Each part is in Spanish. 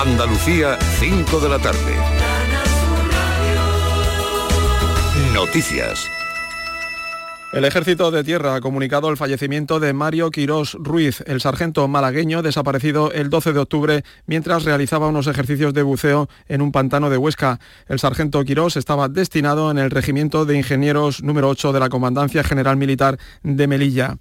Andalucía, 5 de la tarde. Noticias. El Ejército de Tierra ha comunicado el fallecimiento de Mario Quirós Ruiz, el sargento malagueño desaparecido el 12 de octubre mientras realizaba unos ejercicios de buceo en un pantano de Huesca. El sargento Quirós estaba destinado en el Regimiento de Ingenieros número 8 de la Comandancia General Militar de Melilla.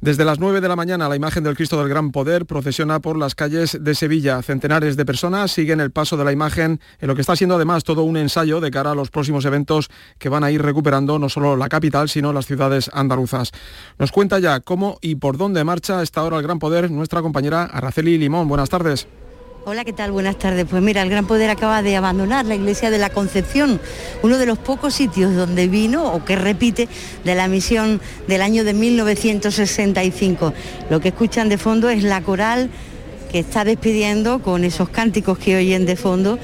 Desde las 9 de la mañana la imagen del Cristo del Gran Poder procesiona por las calles de Sevilla. Centenares de personas siguen el paso de la imagen en lo que está siendo además todo un ensayo de cara a los próximos eventos que van a ir recuperando no solo la capital, sino las ciudades andaluzas. Nos cuenta ya cómo y por dónde marcha esta hora el Gran Poder nuestra compañera Araceli Limón. Buenas tardes. Hola, ¿qué tal? Buenas tardes. Pues mira, el Gran Poder acaba de abandonar la iglesia de la Concepción, uno de los pocos sitios donde vino o que repite de la misión del año de 1965. Lo que escuchan de fondo es la coral que está despidiendo con esos cánticos que oyen de fondo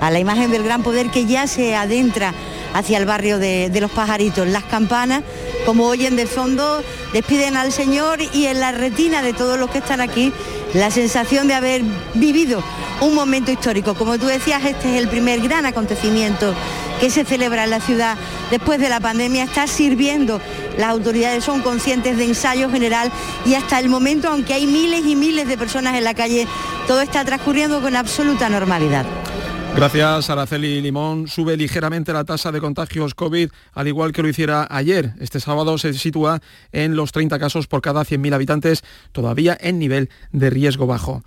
a la imagen del Gran Poder que ya se adentra hacia el barrio de, los pajaritos. Las campanas, como oyen de fondo, despiden al Señor y en la retina de todos los que están aquí la sensación de haber vivido un momento histórico. Como tú decías, este es el primer gran acontecimiento que se celebra en la ciudad después de la pandemia. Está sirviendo, las autoridades son conscientes de ensayo general y hasta el momento, aunque hay miles y miles de personas en la calle, todo está transcurriendo con absoluta normalidad. Gracias, Araceli Limón. Sube ligeramente la tasa de contagios COVID, al igual que lo hiciera ayer. Este sábado se sitúa en los 30 casos por cada 100.000 habitantes, todavía en nivel de riesgo bajo.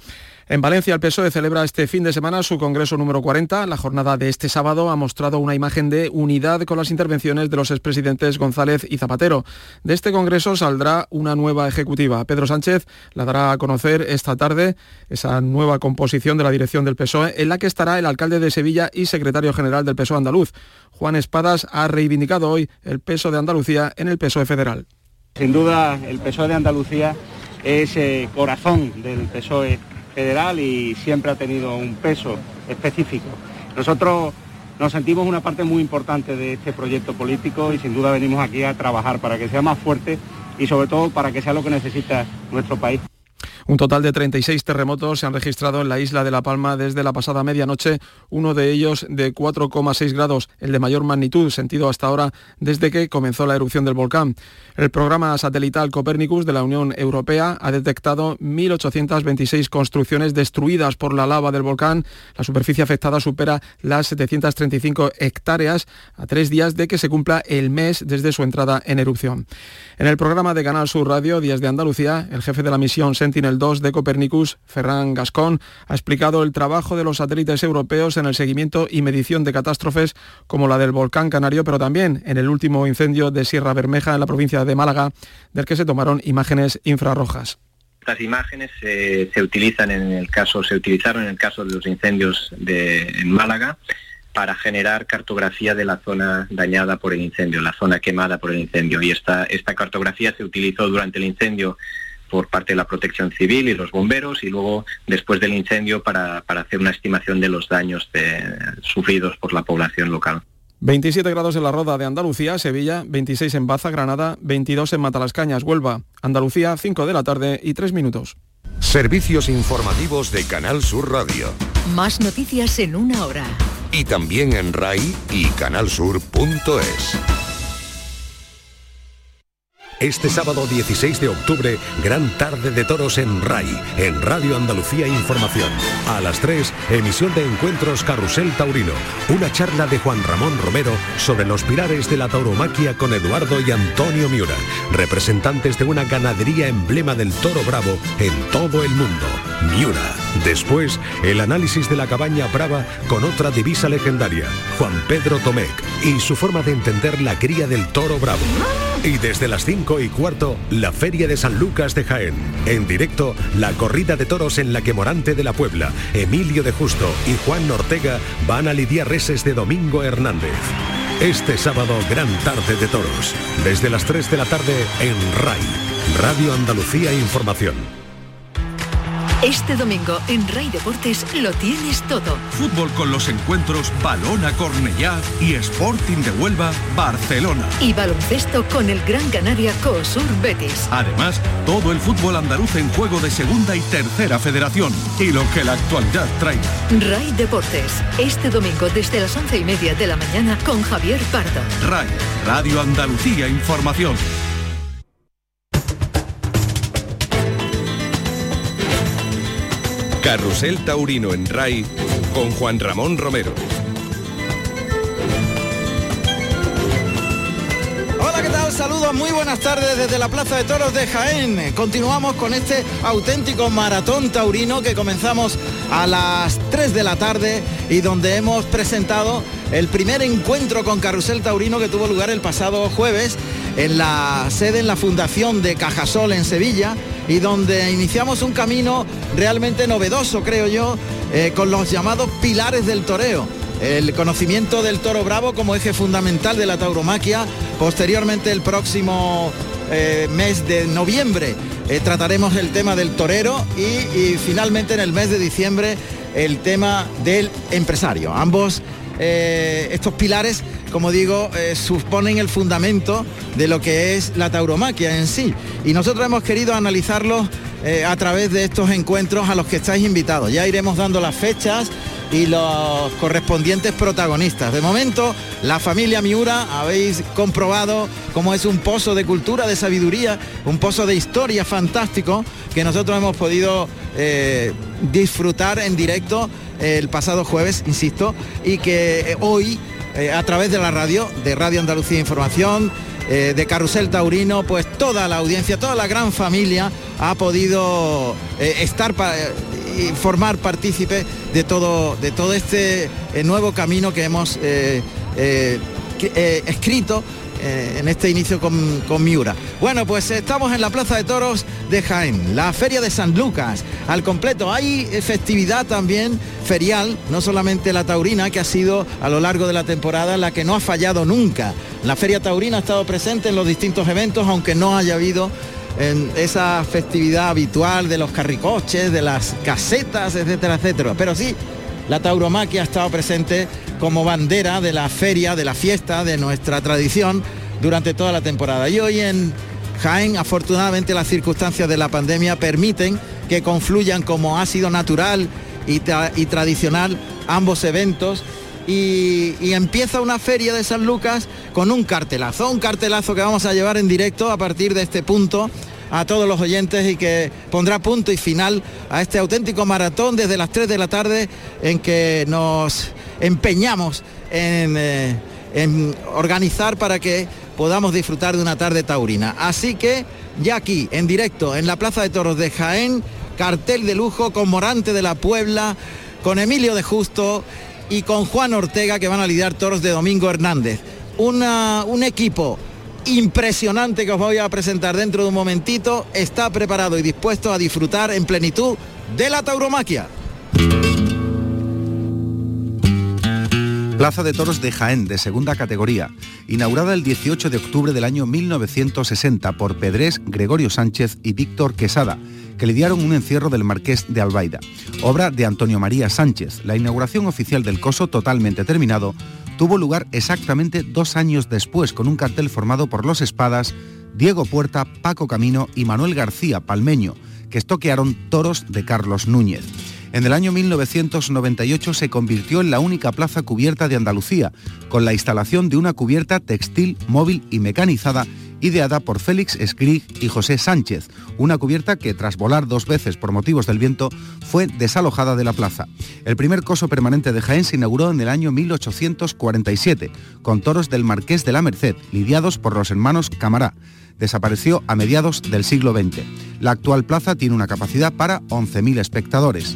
En Valencia, el PSOE celebra este fin de semana su congreso número 40. La jornada de este sábado ha mostrado una imagen de unidad con las intervenciones de los expresidentes González y Zapatero. De este congreso saldrá una nueva ejecutiva. Pedro Sánchez la dará a conocer esta tarde esa nueva composición de la dirección del PSOE, en la que estará el alcalde de Sevilla y secretario general del PSOE andaluz. Juan Espadas ha reivindicado hoy el peso de Andalucía en el PSOE federal. Sin duda, el PSOE de Andalucía es el corazón del PSOE federal y siempre ha tenido un peso específico. Nosotros nos sentimos una parte muy importante de este proyecto político y sin duda venimos aquí a trabajar para que sea más fuerte y sobre todo para que sea lo que necesita nuestro país. Un total de 36 terremotos se han registrado en la isla de La Palma desde la pasada medianoche, uno de ellos de 4,6 grados, el de mayor magnitud sentido hasta ahora desde que comenzó la erupción del volcán. El programa satelital Copernicus de la Unión Europea ha detectado 1.826 construcciones destruidas por la lava del volcán. La superficie afectada supera las 735 hectáreas a tres días de que se cumpla el mes desde su entrada en erupción. En el programa de Canal Sur Radio Días de Andalucía, el jefe de la misión Sentinel-2 de Copernicus, Ferran Gascón, ha explicado el trabajo de los satélites europeos en el seguimiento y medición de catástrofes como la del volcán canario, pero también en el último incendio de Sierra Bermeja en la provincia de Málaga, del que se tomaron imágenes infrarrojas. Estas imágenes se utilizan en el caso, se utilizaron en el caso de los incendios de, en Málaga para generar cartografía de la zona dañada por el incendio, la zona quemada por el incendio. Y esta, esta cartografía se utilizó durante el incendio por parte de la protección civil y los bomberos y luego después del incendio para, para hacer una estimación de los daños de, sufridos por la población local. 27 grados en la Roda de Andalucía, Sevilla, 26 en Baza, Granada, 22 en Matalascañas, Huelva, Andalucía, 5 de la tarde y 3 minutos. Servicios informativos de Canal Sur Radio. Más noticias en una hora. Y también en RAI y canalsur.es. Este sábado 16 de octubre, gran tarde de toros en RAI, en Radio Andalucía Información. A las 3, emisión de Encuentros Carrusel Taurino. Una charla de Juan Ramón Romero sobre los pilares de la tauromaquia con Eduardo y Antonio Miura, representantes de una ganadería emblema del toro bravo en todo el mundo. Miura. Después, el análisis de la cabaña brava con otra divisa legendaria, Juan Pedro Tomec, y su forma de entender la cría del toro bravo. Y desde las 5 y cuarto, la Feria de San Lucas de Jaén. En directo, la corrida de toros en la que Morante de la Puebla, Emilio de Justo y Juan Ortega van a lidiar reses de Domingo Hernández. Este sábado, gran tarde de toros. Desde las 3 de la tarde en RAI, Radio Andalucía Información. Este domingo en Ray Deportes lo tienes todo. Fútbol con los encuentros Balona Cornellá y Sporting de Huelva Barcelona. Y baloncesto con el Gran Canaria COSUR Betis. Además, todo el fútbol andaluz en juego de segunda y tercera federación. Y lo que la actualidad trae. Ray Deportes. Este domingo desde las once y media de la mañana con Javier Pardo. RAI, Radio Andalucía Información. Carrusel Taurino en RAI con Juan Ramón Romero. Hola, ¿qué tal? Saludos, muy buenas tardes desde la Plaza de Toros de Jaén. Continuamos con este auténtico maratón taurino que comenzamos a las 3 de la tarde y donde hemos presentado el primer encuentro con Carrusel Taurino que tuvo lugar el pasado jueves en la sede en la Fundación de Cajasol en Sevilla y donde iniciamos un camino realmente novedoso, creo yo, eh, con los llamados pilares del toreo. El conocimiento del toro bravo como eje fundamental de la tauromaquia. Posteriormente, el próximo eh, mes de noviembre, eh, trataremos el tema del torero y, y, finalmente en el mes de diciembre el tema del empresario. Ambos estos pilares como digo, eh, suponen el fundamento de lo que es la tauromaquia en sí. Y nosotros hemos querido analizarlo eh, a través de estos encuentros a los que estáis invitados. Ya iremos dando las fechas y los correspondientes protagonistas. De momento, la familia Miura habéis comprobado cómo es un pozo de cultura, de sabiduría, un pozo de historia fantástico que nosotros hemos podido eh, disfrutar en directo el pasado jueves, insisto, y que hoy eh, a través de la radio, de Radio Andalucía Información, eh, de Carrusel Taurino, pues toda la audiencia, toda la gran familia ha podido eh, estar y formar partícipe de todo, de todo este nuevo camino que hemos escrito eh, en este inicio con, con, Miura. Bueno, pues estamos en la Plaza de Toros de Jaén, la Feria de San Lucas, al completo. Hay festividad también ferial, no solamente la taurina, que ha sido a lo largo de la temporada la que no ha fallado nunca. La Feria Taurina ha estado presente en los distintos eventos, aunque no haya habido en esa festividad habitual de los carricoches, de las casetas, etcétera, etcétera. Pero sí, la tauromaquia ha estado presente como bandera de la feria, de la fiesta, de nuestra tradición durante toda la temporada. Y hoy en Jaén, afortunadamente las circunstancias de la pandemia permiten que confluyan como ha sido natural y, tradicional ambos eventos y, empieza una feria de San Lucas con un cartelazo, un cartelazo que vamos a llevar en directo a partir de este punto a todos los oyentes y que pondrá punto y final a este auténtico maratón desde las 3 de la tarde en que nos empeñamos eh, en, organizar para que podamos disfrutar de una tarde taurina. Así que ya aquí, en directo, en la Plaza de Toros de Jaén, cartel de lujo con Morante de la Puebla, con Emilio de Justo y con Juan Ortega que van a lidiar toros de Domingo Hernández. un equipo impresionante que os voy a presentar dentro de un momentito está preparado y dispuesto a disfrutar en plenitud de la tauromaquia. Plaza de Toros de Jaén, de segunda categoría, inaugurada el 18 de octubre del año 1960 por Pedrés, Gregorio Sánchez y Víctor Quesada, que lidiaron un encierro del Marqués de Albaida, obra de Antonio María Sánchez. La inauguración oficial del coso, totalmente terminado, tuvo lugar exactamente dos años después con un cartel formado por Los Espadas, Diego Puerta, Paco Camino y Manuel García Palmeño, que estoquearon toros de Carlos Núñez. En el año 1998 se convirtió en la única plaza cubierta de Andalucía, con la instalación de una cubierta textil, móvil y mecanizada ideada por Félix Escrig y José Sánchez, una cubierta que tras volar dos veces por motivos del viento fue desalojada de la plaza. El primer coso permanente de Jaén se inauguró en el año 1847, con toros del Marqués de la Merced, lidiados por los hermanos Camará. Desapareció a mediados del siglo XX. La actual plaza tiene una capacidad para 11.000 espectadores.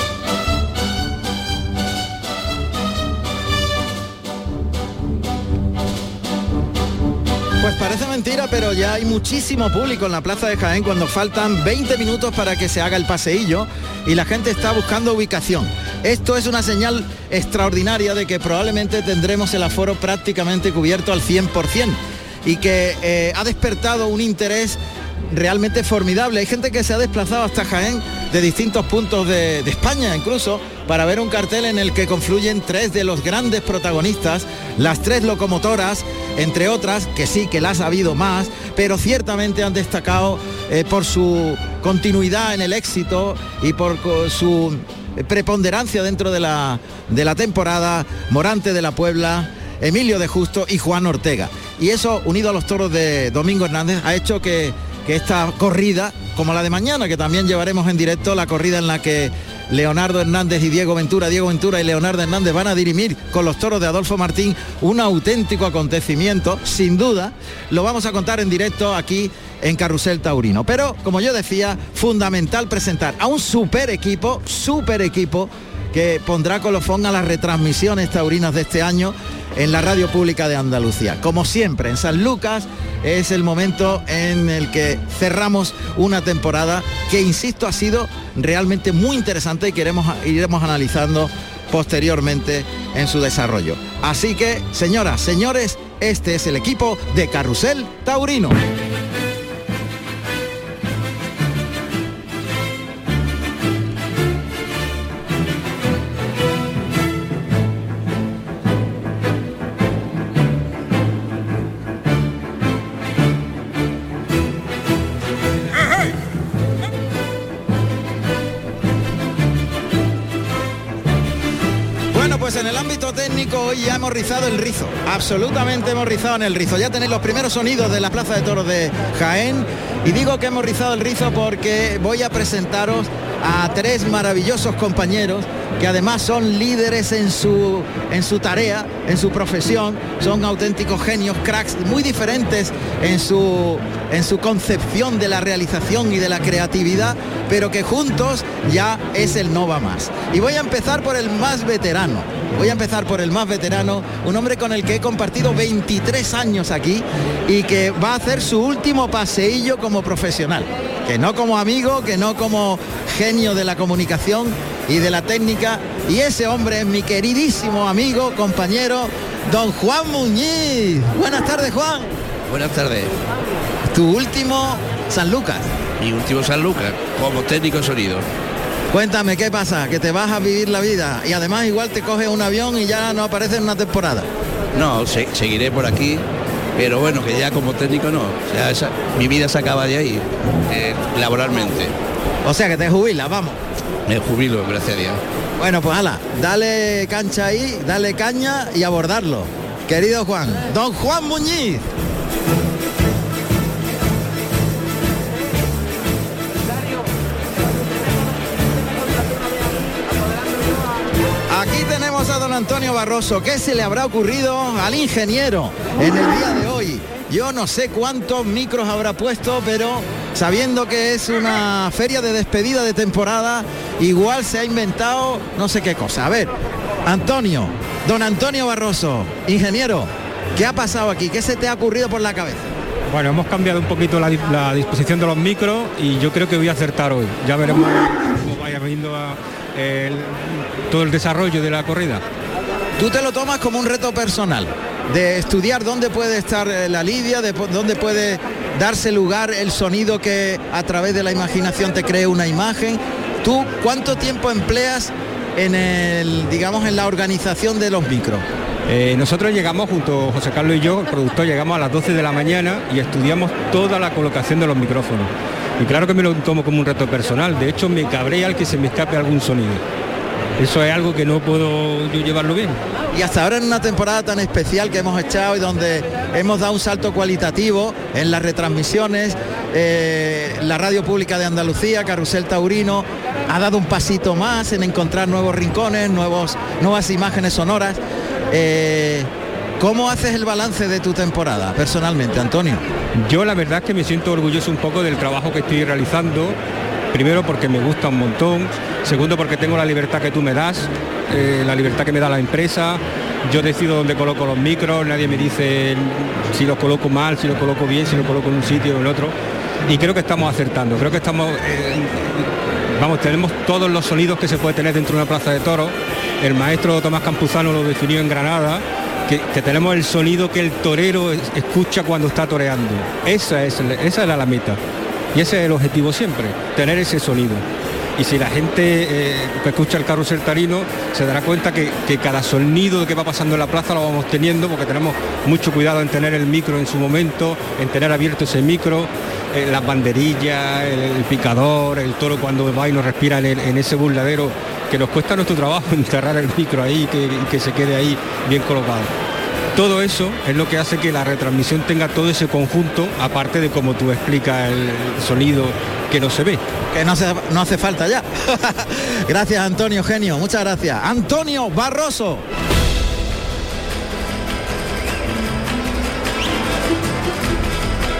Pues parece mentira, pero ya hay muchísimo público en la Plaza de Jaén cuando faltan 20 minutos para que se haga el paseillo y la gente está buscando ubicación. Esto es una señal extraordinaria de que probablemente tendremos el aforo prácticamente cubierto al 100% y que eh, ha despertado un interés realmente formidable. Hay gente que se ha desplazado hasta Jaén de distintos puntos de, de, España incluso para ver un cartel en el que confluyen tres de los grandes protagonistas, las tres locomotoras, entre otras, que sí que las ha habido más, pero ciertamente han destacado eh, por su continuidad en el éxito y por su preponderancia dentro de la, de la temporada, Morante de la Puebla, Emilio de Justo y Juan Ortega. Y eso, unido a los toros de Domingo Hernández, ha hecho que, que esta corrida, como la de mañana, que también llevaremos en directo, la corrida en la que Leonardo Hernández y Diego Ventura, Diego Ventura y Leonardo Hernández van a dirimir con los toros de Adolfo Martín un auténtico acontecimiento, sin duda, lo vamos a contar en directo aquí en Carrusel Taurino. Pero, como yo decía, fundamental presentar a un super equipo, super equipo, que pondrá colofón a las retransmisiones taurinas de este año en la radio pública de Andalucía. Como siempre, en San Lucas es el momento en el que cerramos una temporada que, insisto, ha sido realmente muy interesante y queremos, iremos analizando posteriormente en su desarrollo. Así que, señoras, señores, este es el equipo de Carrusel Taurino. Hoy ya hemos rizado el rizo, absolutamente hemos rizado en el rizo. Ya tenéis los primeros sonidos de la Plaza de Toros de Jaén y digo que hemos rizado el rizo porque voy a presentaros a tres maravillosos compañeros que además son líderes en su, en su tarea, en su profesión, son auténticos genios, cracks, muy diferentes en su, en su concepción de la realización y de la creatividad, pero que juntos ya es el no va más. Y voy a empezar por el más veterano. Voy a empezar por el más veterano, un hombre con el que he compartido 23 años aquí y que va a hacer su último paseillo como profesional, que no como amigo, que no como genio de la comunicación y de la técnica. Y ese hombre es mi queridísimo amigo, compañero, don Juan Muñiz. Buenas tardes, Juan. Buenas tardes. Tu último San Lucas. Mi último San Lucas, como técnico de sonido. Cuéntame, ¿qué pasa? Que te vas a vivir la vida y además igual te coges un avión y ya no apareces en una temporada. No, se, seguiré por aquí, pero bueno, que ya como técnico no. O sea, esa, mi vida se acaba de ahí, eh, laboralmente. O sea, que te jubilas, vamos. Me jubilo, gracias a Dios. Bueno, pues ala, dale cancha ahí, dale caña y abordarlo. Querido Juan, don Juan Muñiz. Antonio Barroso. ¿Qué se le habrá ocurrido al ingeniero en el día de hoy? Yo no sé cuántos micros habrá puesto, pero sabiendo que es una feria de despedida de temporada, igual se ha inventado no sé qué cosa. A ver, Antonio, don Antonio Barroso, ingeniero, ¿qué ha pasado aquí? ¿Qué se te ha ocurrido por la cabeza? Bueno, hemos cambiado un poquito la, disposición de los micros y yo creo que voy a acertar hoy. Ya veremos cómo vaya viendo a, el, todo el desarrollo de la corrida. Tú te lo tomas como un reto personal, de estudiar dónde puede estar la lidia, de dónde puede darse lugar el sonido que a través de la imaginación te cree una imagen. ¿Tú cuánto tiempo empleas en el, digamos, en la organización de los micros? Eh, nosotros llegamos junto José Carlos y yo, el productor, llegamos a las 12 de la mañana y estudiamos toda la colocación de los micrófonos. Y claro que me lo tomo como un reto personal, de hecho me cabrea al que se me escape algún sonido. Eso es algo que no puedo yo llevarlo bien. Y hasta ahora en una temporada tan especial que hemos echado y donde hemos dado un salto cualitativo en las retransmisiones, eh, la radio pública de Andalucía, Carrusel Taurino, ha dado un pasito más en encontrar nuevos rincones, nuevos, nuevas imágenes sonoras. Eh, ¿Cómo haces el balance de tu temporada personalmente, Antonio? Yo la verdad es que me siento orgulloso un poco del trabajo que estoy realizando. Primero porque me gusta un montón, segundo porque tengo la libertad que tú me das, eh, la libertad que me da la empresa yo decido dónde coloco los micros, nadie me dice si los coloco mal, si los coloco bien, si los coloco en un sitio o en otro. Y creo que estamos acertando, creo que estamos, eh, vamos, tenemos todos los sonidos que se puede tener dentro de una plaza de toros. El maestro Tomás Campuzano lo definió en Granada, que, tenemos el sonido que el torero escucha cuando está toreando. Esa, es, esa era la meta. Y ese es el objetivo siempre, tener ese sonido y si la gente eh, que escucha el carrusel tarino se dará cuenta que, cada sonido que va pasando en la plaza lo vamos teniendo porque tenemos mucho cuidado en tener el micro en su momento, en tener abierto ese micro, eh, las banderillas, el, picador, el toro cuando va y nos respira en, ese burladero, que nos cuesta nuestro trabajo enterrar el micro ahí que, que se quede ahí bien colocado. Todo eso es lo que hace que la retransmisión tenga todo ese conjunto, aparte de como tú explicas el sonido que no se ve. Que no, no hace falta ya. gracias Antonio, genio, muchas gracias. Antonio Barroso.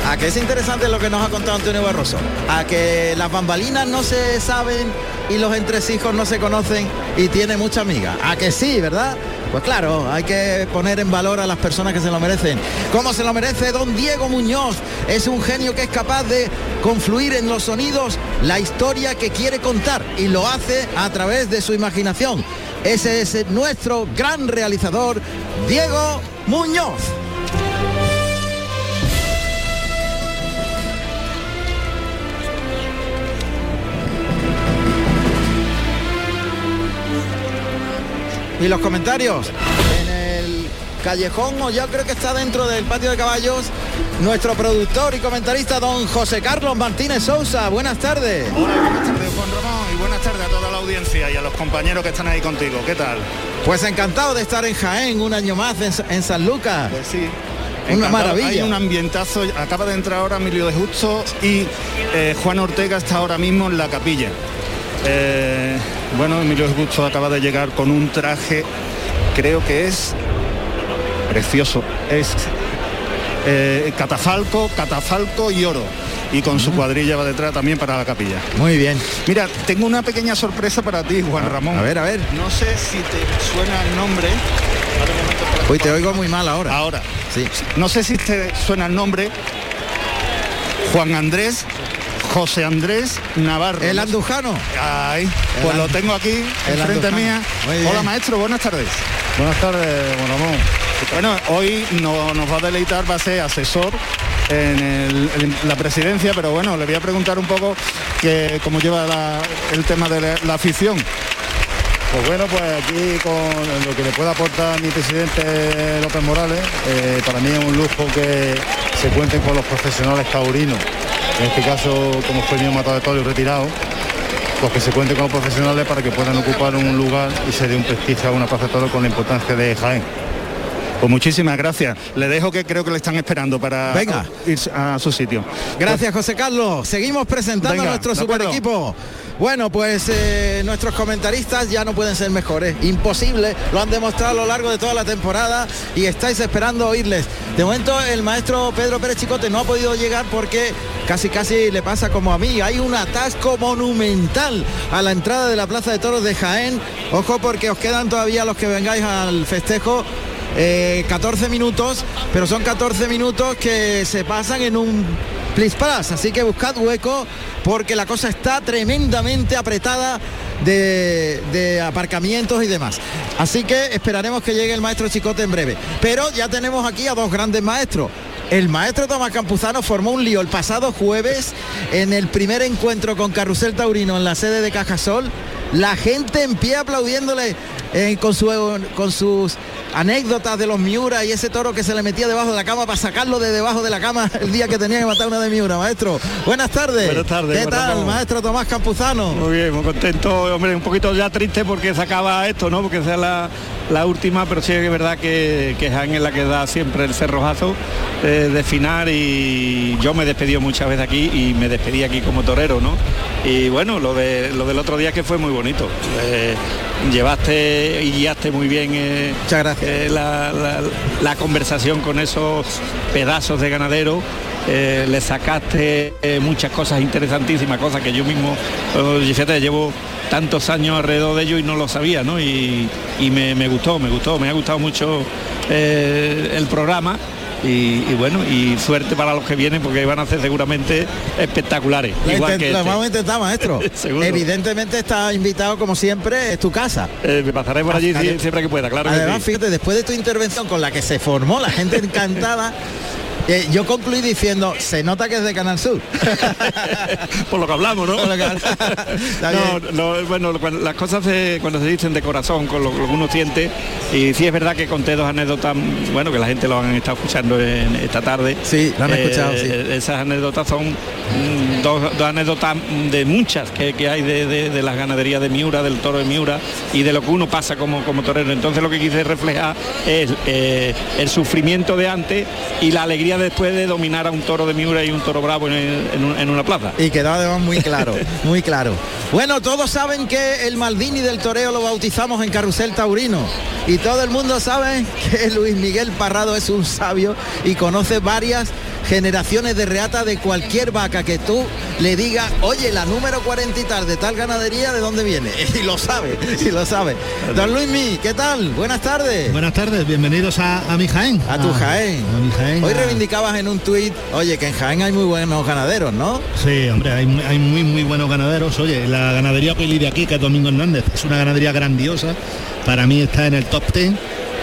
A que es interesante lo que nos ha contado Antonio Barroso. A que las bambalinas no se saben y los entresijos no se conocen y tiene mucha amiga. A que sí, ¿verdad? Pues claro, hay que poner en valor a las personas que se lo merecen. ¿Cómo se lo merece don Diego Muñoz? Es un genio que es capaz de confluir en los sonidos la historia que quiere contar y lo hace a través de su imaginación. Ese es nuestro gran realizador, Diego Muñoz. Y los comentarios en el callejón o ya creo que está dentro del patio de caballos nuestro productor y comentarista don José Carlos Martínez Sousa. Buenas tardes. buenas tardes Juan Ramón y buenas tardes a toda la audiencia y a los compañeros que están ahí contigo. ¿Qué tal? Pues encantado de estar en Jaén un año más en, San Lucas. Pues sí. Una maravilla. Hay un ambientazo. Acaba de entrar ahora Emilio de Justo y eh, Juan Ortega está ahora mismo en la capilla. Eh, bueno, Emilio Gusto acaba de llegar con un traje, creo que es precioso. Es eh, catafalco, catafalco y oro. Y con su cuadrilla va detrás también para la capilla. Muy bien. Mira, tengo una pequeña sorpresa para ti, Juan Ramón. A ver, a ver. No sé si te suena el nombre. Hoy te oigo muy mal ahora. Ahora. Sí. No sé si te suena el nombre. Juan Andrés José Andrés Navarro. El andujano. Ay, pues lo tengo aquí, enfrente mía. Hola maestro, buenas tardes. Buenas tardes, Juan Ramón. Bueno, hoy no, nos va a deleitar, va a ser asesor en, la presidencia, pero bueno, le voy a preguntar un poco que, cómo lleva el tema de la, afición. Pues bueno, pues aquí con lo que le pueda aportar mi presidente López Morales, eh, para mí es un lujo que se cuenten con los profesionales taurinos en este caso como fue de todo y retirado, pues que se cuente con los profesionales para que puedan ocupar un lugar y se dé un prestigio a una plaza de con la importancia de Jaén. Pues muchísimas gracias. Le dejo que creo que le están esperando para Venga. ir a su sitio. Gracias, José Carlos. Seguimos presentando a nuestro super equipo. Bueno, pues eh, nuestros comentaristas ya no pueden ser mejores. Imposible, lo han demostrado a lo largo de toda la temporada y estáis esperando oírles. De momento el maestro Pedro Pérez Chicote no ha podido llegar porque casi casi le pasa como a mí. Hay un atasco monumental a la entrada de la Plaza de Toros de Jaén. Ojo porque os quedan todavía los que vengáis al festejo 14 eh, minutos, pero son 14 minutos que se pasan en un plis así que buscad hueco porque la cosa está tremendamente apretada de, de, aparcamientos y demás. Así que esperaremos que llegue el maestro Chicote en breve. Pero ya tenemos aquí a dos grandes maestros. El maestro Tomás Campuzano formó un lío el pasado jueves en el primer encuentro con Carrusel Taurino en la sede de Cajasol. La gente en pie aplaudiéndole eh, con, su, con sus anécdotas de los Miura y ese toro que se le metía debajo de la cama para sacarlo de debajo de la cama el día que tenía que matar una de Miura, maestro. Buenas tardes. Buenas tardes. ¿Qué tal, maestro Tomás Campuzano? Muy bien, muy contento, hombre, un poquito ya triste porque se acaba esto, ¿no? Porque sea la, la última, pero sí es verdad que, que Jaén es la que da siempre el cerrojazo eh, de final y yo me he despedido muchas veces aquí y me despedí aquí como torero, ¿no? Y bueno, lo, de, lo del otro día que fue muy bonito. Eh, llevaste eh, y guiaste muy bien eh, Muchas gracias. eh, la, la- la conversación con esos pedazos de ganadero. eh, le sacaste muchas cosas interesantísimas, cosas que yo mismo, fíjate, llevo tantos años alrededor de ello y no lo sabía, ¿no? Y, y me, me gustó, me gustó, me ha gustado mucho el programa. Y, y bueno, y suerte para los que vienen porque van a ser seguramente espectaculares. Lo, igual que lo este. vamos a intentar, maestro. Evidentemente está invitado como siempre, es tu casa. Eh, me pasaré por allí siempre que pueda, claro que Además, sí. fíjate, después de tu intervención con la que se formó la gente encantada, eh, yo concluí diciendo, se nota que es de Canal Sur. por lo que hablamos, ¿no? Por lo que habl- Está No, bien. no, bueno, cuando- las cosas se- cuando se dicen de corazón, con lo, lo que uno siente, y sí es verdad que conté dos anécdotas, bueno, que la gente lo han estado escuchando en esta tarde. Sí, lo han escuchado, sí. Esas anécdotas son mm, dos, dos anécdotas de muchas que, que hay de, de- de las ganaderías de Miura, del toro de Miura, y de lo que uno pasa como, como torero. Entonces lo que quise reflejar es eh, el sufrimiento de antes y la alegría después de dominar a un toro de Miura y un toro bravo en, una plaza. Y quedó además muy claro, muy claro. Bueno, todos saben que el Maldini del toreo lo bautizamos en Carrusel Taurino. Y todo el mundo sabe que Luis Miguel Parrado es un sabio y conoce varias generaciones de reata de cualquier vaca que tú le digas, oye, la número 40 y tal de tal ganadería, ¿de dónde viene? Y lo sabe, y lo sabe. Don Luis Mi, ¿qué tal? Buenas tardes. Buenas tardes, bienvenidos a, a mi Jaén. A tu Jaén. A mi Jaén. Hoy reivindicabas en un tuit, oye, que en Jaén hay muy buenos ganaderos, ¿no? Sí, hombre, hay, hay muy muy buenos ganaderos. Oye, la ganadería Pili de aquí, que es Domingo Hernández, es una ganadería grandiosa. Para mí está en el top 10,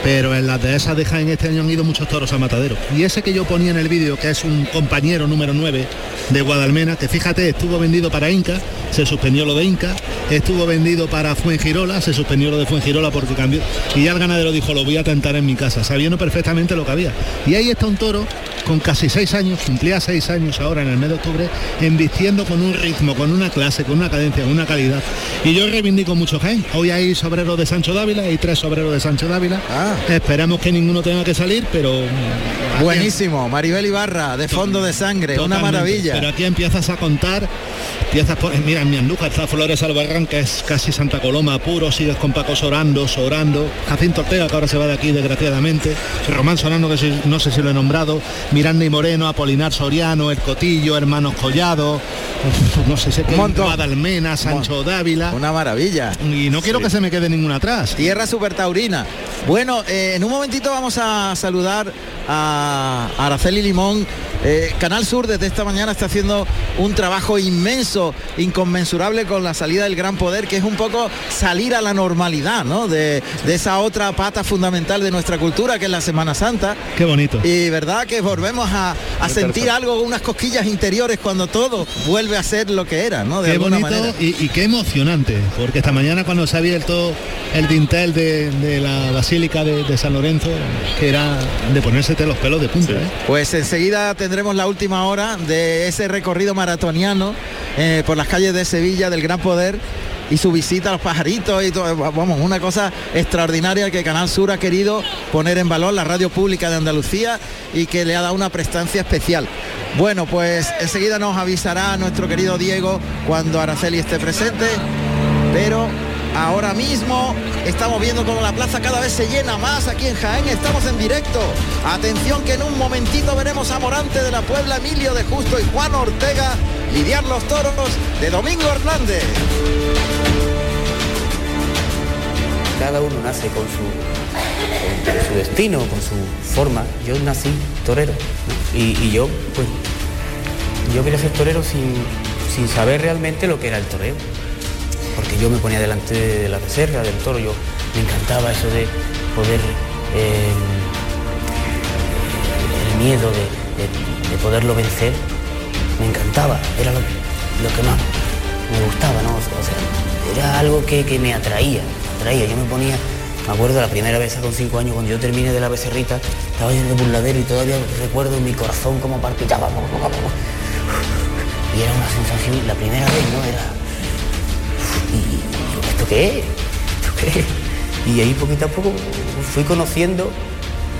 pero en las dehesas de Jaén este año han ido muchos toros a matadero. Y ese que yo ponía en el vídeo, que es un compañero número 9 de Guadalmena, que fíjate, estuvo vendido para Inca, se suspendió lo de Inca, estuvo vendido para Fuengirola, se suspendió lo de Fuengirola porque cambió. Y ya el ganadero dijo, lo voy a tentar en mi casa, sabiendo perfectamente lo que había. Y ahí está un toro con casi seis años, cumplía seis años ahora en el mes de octubre, embistiendo con un ritmo, con una clase, con una cadencia, con una calidad. Y yo reivindico mucho Jaén. Hoy hay sobreros de Sancho Dávila, hay tres sobreros de Sancho Dávila. Esperemos que ninguno tenga que salir, pero... Buenísimo, Maribel Ibarra, de fondo de sangre, una maravilla. Pero aquí empiezas a contar, empiezas por, mira, en mi Andújar está Flores Albarrán, que es casi Santa Coloma puro, sigues con Paco Sorando, Sorando, Jacinto Ortega, que ahora se va de aquí desgraciadamente, Román Solano, que si- no sé si lo he nombrado, Miranda y Moreno, Apolinar Soriano, El Cotillo, Hermanos Collado, no sé si. Guadalmena, Sancho Dávila. Una maravilla. Y no quiero que se me quede ninguna atrás. Tierra super taurina. Bueno, eh, en un momentito vamos a saludar a Araceli Limón. Eh, Canal Sur desde esta mañana está haciendo un trabajo inmenso, inconmensurable con la salida del gran poder, que es un poco salir a la normalidad, ¿no? De, de esa otra pata fundamental de nuestra cultura, que es la Semana Santa. Qué bonito. Y verdad que volvemos a, a sentir algo, unas cosquillas interiores cuando todo vuelve a ser lo que era, ¿no? De qué alguna bonito manera. y, y qué emocionante, porque esta mañana cuando se ha abierto el dintel de, de la Basílica de, de San Lorenzo, que era de ponérsete los pelos de punta. ¿eh? Pues enseguida tendremos la última hora de ese recorrido maratoniano eh, por las calles de Sevilla del Gran Poder y su visita a los pajaritos y todo, vamos, una cosa extraordinaria que Canal Sur ha querido poner en valor, la radio pública de Andalucía y que le ha dado una prestancia especial. Bueno, pues enseguida nos avisará nuestro querido Diego cuando Araceli esté presente, pero ahora mismo estamos viendo como la plaza cada vez se llena más aquí en Jaén, estamos en directo. Atención que en un momentito veremos a Morante de la Puebla, Emilio de Justo y Juan Ortega lidiar los toros de Domingo Hernández. Cada uno nace con su, destino, con su forma. Yo nací torero y, yo, pues, yo quería ser torero sin, sin saber realmente lo que era el toreo. Porque yo me ponía delante de la reserva, del toro, yo me encantaba eso de poder, eh, el miedo de, de- de poderlo vencer, me encantaba, era lo, lo que más me gustaba, ¿no? O sea, era algo que, que me atraía, atraía. Yo me ponía, me acuerdo la primera vez con cinco años, cuando yo terminé de la becerrita, estaba yendo de burladero y todavía recuerdo en mi corazón cómo palpitaba. Y era una sensación, la primera vez, ¿no? Era, y digo, ¿esto qué? Y ahí poquito a poco fui conociendo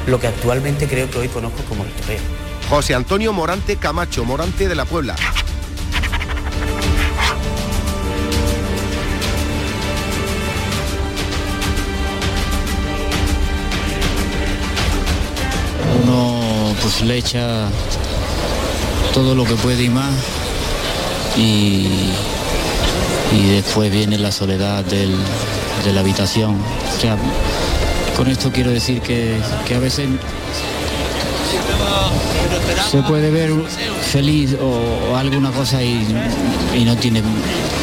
lo que actualmente creo que hoy conozco como el toreo. José Antonio Morante Camacho, Morante de la Puebla. Uno pues le echa todo lo que puede y más y y después viene la soledad del- de la habitación. O sea, con esto quiero decir que, que a veces se puede ver feliz o, alguna cosa y, y no tiene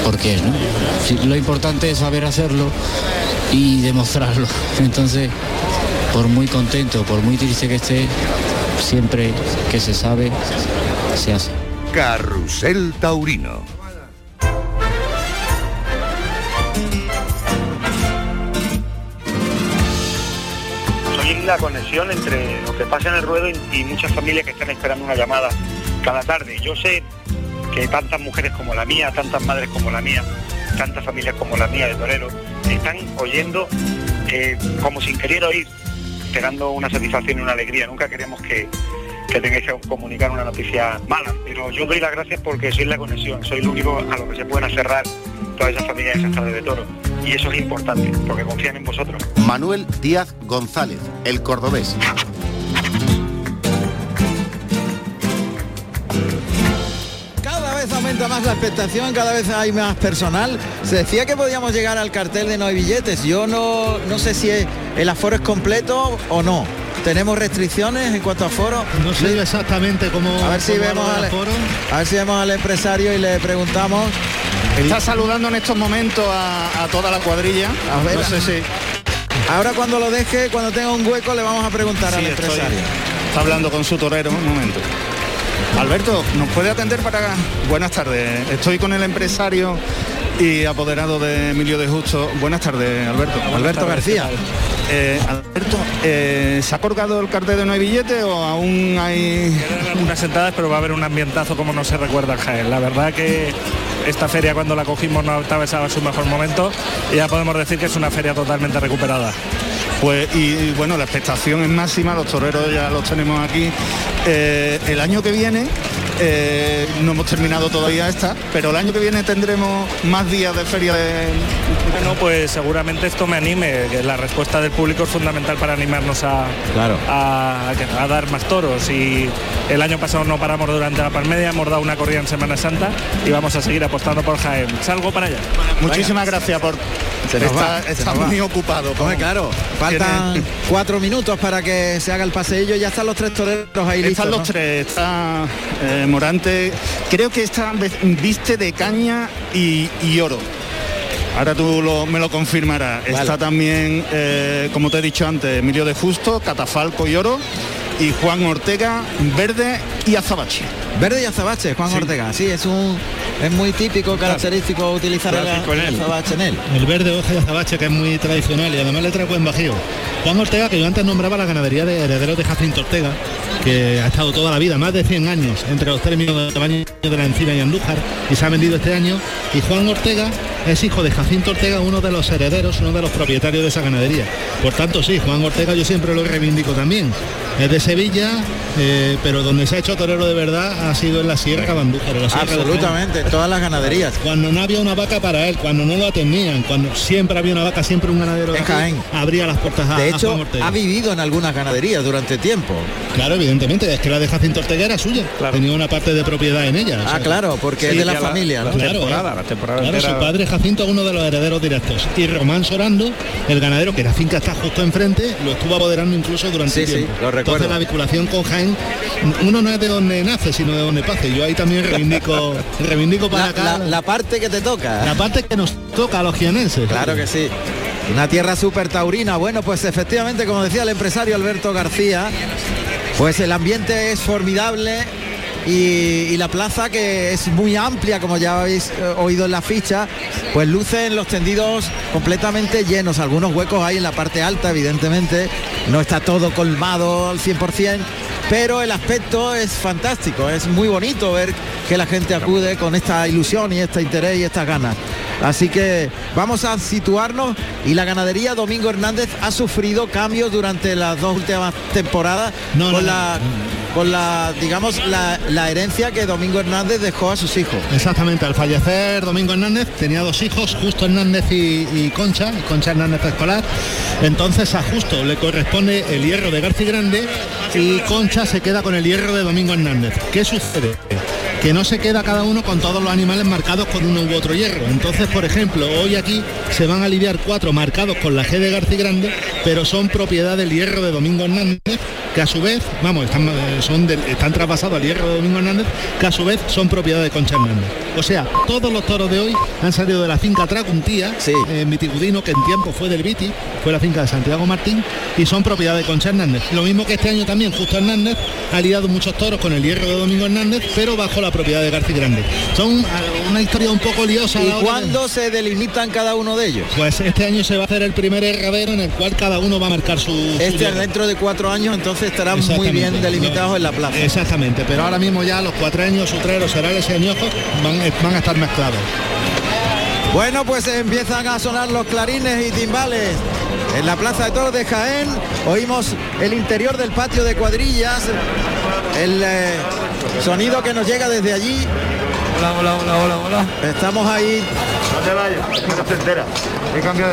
por qué. ¿no? Lo importante es saber hacerlo y demostrarlo. Entonces, por muy contento, por muy triste que esté, siempre que se sabe, se hace. Carrusel Taurino. La conexión entre lo que pasa en el ruedo y, muchas familias que están esperando una llamada cada tarde. Yo sé que tantas mujeres como la mía, tantas madres como la mía, tantas familias como la mía de torero, están oyendo eh, como sin querer oír, esperando una satisfacción y una alegría. Nunca queremos que, que tengáis que comunicar una noticia mala, pero yo doy las gracias porque soy la conexión, soy el único a lo que se pueden aferrar todas esas familias esas tardes de toro. Y eso es importante, porque confían en vosotros. Manuel Díaz González, el cordobés. Cada vez aumenta más la expectación, cada vez hay más personal. Se decía que podíamos llegar al cartel de no hay billetes. Yo no, no sé si el aforo es completo o no. ¿Tenemos restricciones en cuanto a aforo? No sé exactamente cómo... A ver si cómo vemos al, a ver si vemos al empresario y le preguntamos. Está saludando en estos momentos a, a toda la cuadrilla. A ver, no sé si... Ahora cuando lo deje, cuando tenga un hueco, le vamos a preguntar Sí, al estoy- empresario. Está hablando con su torero, un momento. Alberto, ¿nos puede atender para acá? Buenas tardes. Estoy con el empresario y apoderado de Emilio de Justo. Buenas tardes, Alberto. Alberto García. Eh, Alberto, eh, ¿se ha colgado el cartel de no hay billete o aún hay...? Quedan algunas sentadas, pero va a haber un ambientazo como no se recuerda en Jaén. La verdad que esta feria cuando la cogimos no atravesaba su mejor momento y ya podemos decir que es una feria totalmente recuperada. Pues y, y, bueno, la expectación es máxima, los toreros ya los tenemos aquí. Eh, el año que viene, eh, no hemos terminado todavía esta, pero el año que viene tendremos más días de feria de... Bueno, pues seguramente esto me anime, que la respuesta del público es fundamental para animarnos a, Claro. a, a dar más toros. Y el año pasado no paramos durante la palmedia, hemos dado una corrida en Semana Santa y vamos a seguir apostando por Jaén. Salgo para allá. Muchísimas gracias por... Se nos está va, se está nos va. muy ocupado. Claro, faltan Tiene- cuatro minutos para que se haga el paseillo. Ya están los tres toreros ahí listos. Están los ¿no? tres, está eh, Morante, creo que está ve- viste de caña y, y oro. Ahora tú lo- me lo confirmarás. Vale. Está también, eh, como te he dicho antes, Emilio de Justo, Catafalco y oro, y Juan Ortega, verde y azabache. Verde y azabache, Juan Sí. Ortega. Sí, es un es muy típico, característico utilizar el, Clásico en el él. azabache en él. El verde hoja de azabache que es muy tradicional y además le trae buen bajío. Juan Ortega, que yo antes nombraba la ganadería de herederos de Jacinto Ortega, que ha estado toda la vida, más de 100 años, entre los términos de baño de la Encina y Andújar, y se ha vendido este año. Y Juan Ortega es hijo de Jacinto Ortega, uno de los herederos, uno de los propietarios de esa ganadería. Por tanto, sí, Juan Ortega yo siempre lo reivindico también. Es de Sevilla, eh, pero donde se ha hecho torero de verdad ha sido en la Sierra Bandújar. la Sierra. Absolutamente, en todas las ganaderías. Cuando no había una vaca para él, cuando no lo atendían, cuando siempre había una vaca, siempre un ganadero de Jaén. abría las puertas a, De a hecho, Juan ha vivido en algunas ganaderías durante tiempo. Claro, evidentemente, es que la de Jacinto Ortega era suya. Tenía una parte de propiedad en ella. o Ah, sea, claro, porque es de la familia, ¿no? Claro, temporada, eh. la temporada Claro, entera. su padre Jacinto es uno de los herederos directos. Y Román Sorando, el ganadero que la finca está justo enfrente, lo estuvo apoderando incluso durante Sí, tiempo. sí, lo recuerdo. Entonces la vinculación con Jaén, uno no es de donde nace, sino de donde pase. Yo ahí también reivindico, reivindico para La, acá la- la parte que te toca. la parte que nos toca a los jienenses. Claro que sí. Una tierra súper taurina. Bueno, pues efectivamente, como decía el empresario Alberto García, pues el ambiente es formidable y, y la plaza que es muy amplia, como ya habéis eh, oído en la ficha, pues lucen los tendidos completamente llenos. Algunos huecos hay en la parte alta, evidentemente. No está todo colmado al 100%. Pero el aspecto es fantástico, es muy bonito ver que la gente acude con esta ilusión y este interés y estas ganas. Así que vamos a situarnos y la ganadería Domingo Hernández ha sufrido cambios durante las dos últimas temporadas No, con no, la con la digamos la, la herencia que Domingo Hernández dejó a sus hijos. Exactamente, al fallecer Domingo Hernández tenía dos hijos, Justo Hernández y, y Concha, Concha Hernández Escolar. Entonces a Justo le corresponde el hierro de García Grande y Concha se queda con el hierro de Domingo Hernández. ¿Qué sucede? Que no se queda cada uno con todos los animales marcados con uno u otro hierro. Entonces, por ejemplo, hoy aquí se van a aliviar cuatro marcados con la G de García Grande, pero son propiedad del hierro de Domingo Hernández, que a su vez, vamos, están, eh, son están traspasados al hierro de Domingo Hernández, que a su vez son propiedad de Concha Hernández. O sea, todos los toros de hoy han salido de la finca Tracuntía, en Vitigudino, que en tiempo fue del Viti, fue la finca de Santiago Martín, y son propiedad de Concha Hernández. Lo mismo que este año también, Justo Hernández ha liado muchos toros con el hierro de Domingo Hernández, pero bajo la propiedad de García Grande. Son ah, una historia un poco liosa. ¿Y de- cuándo se delimitan cada uno de ellos? Pues este año se va a hacer el primer herradero en el cual cada uno va a marcar su... su Este hierro. dentro de cuatro años entonces estarán muy bien delimitados en la plaza. Exactamente, pero ahora mismo ya los cuatreños, sutreros, serales y añojos van, van a estar mezclados. Bueno, pues empiezan a sonar los clarines y timbales. En la Plaza de Toros de Jaén oímos el interior del patio de cuadrillas, el eh, sonido que nos llega desde allí. Hola, hola, hola, hola, hola. Estamos ahí. No te vayas, no te enteras.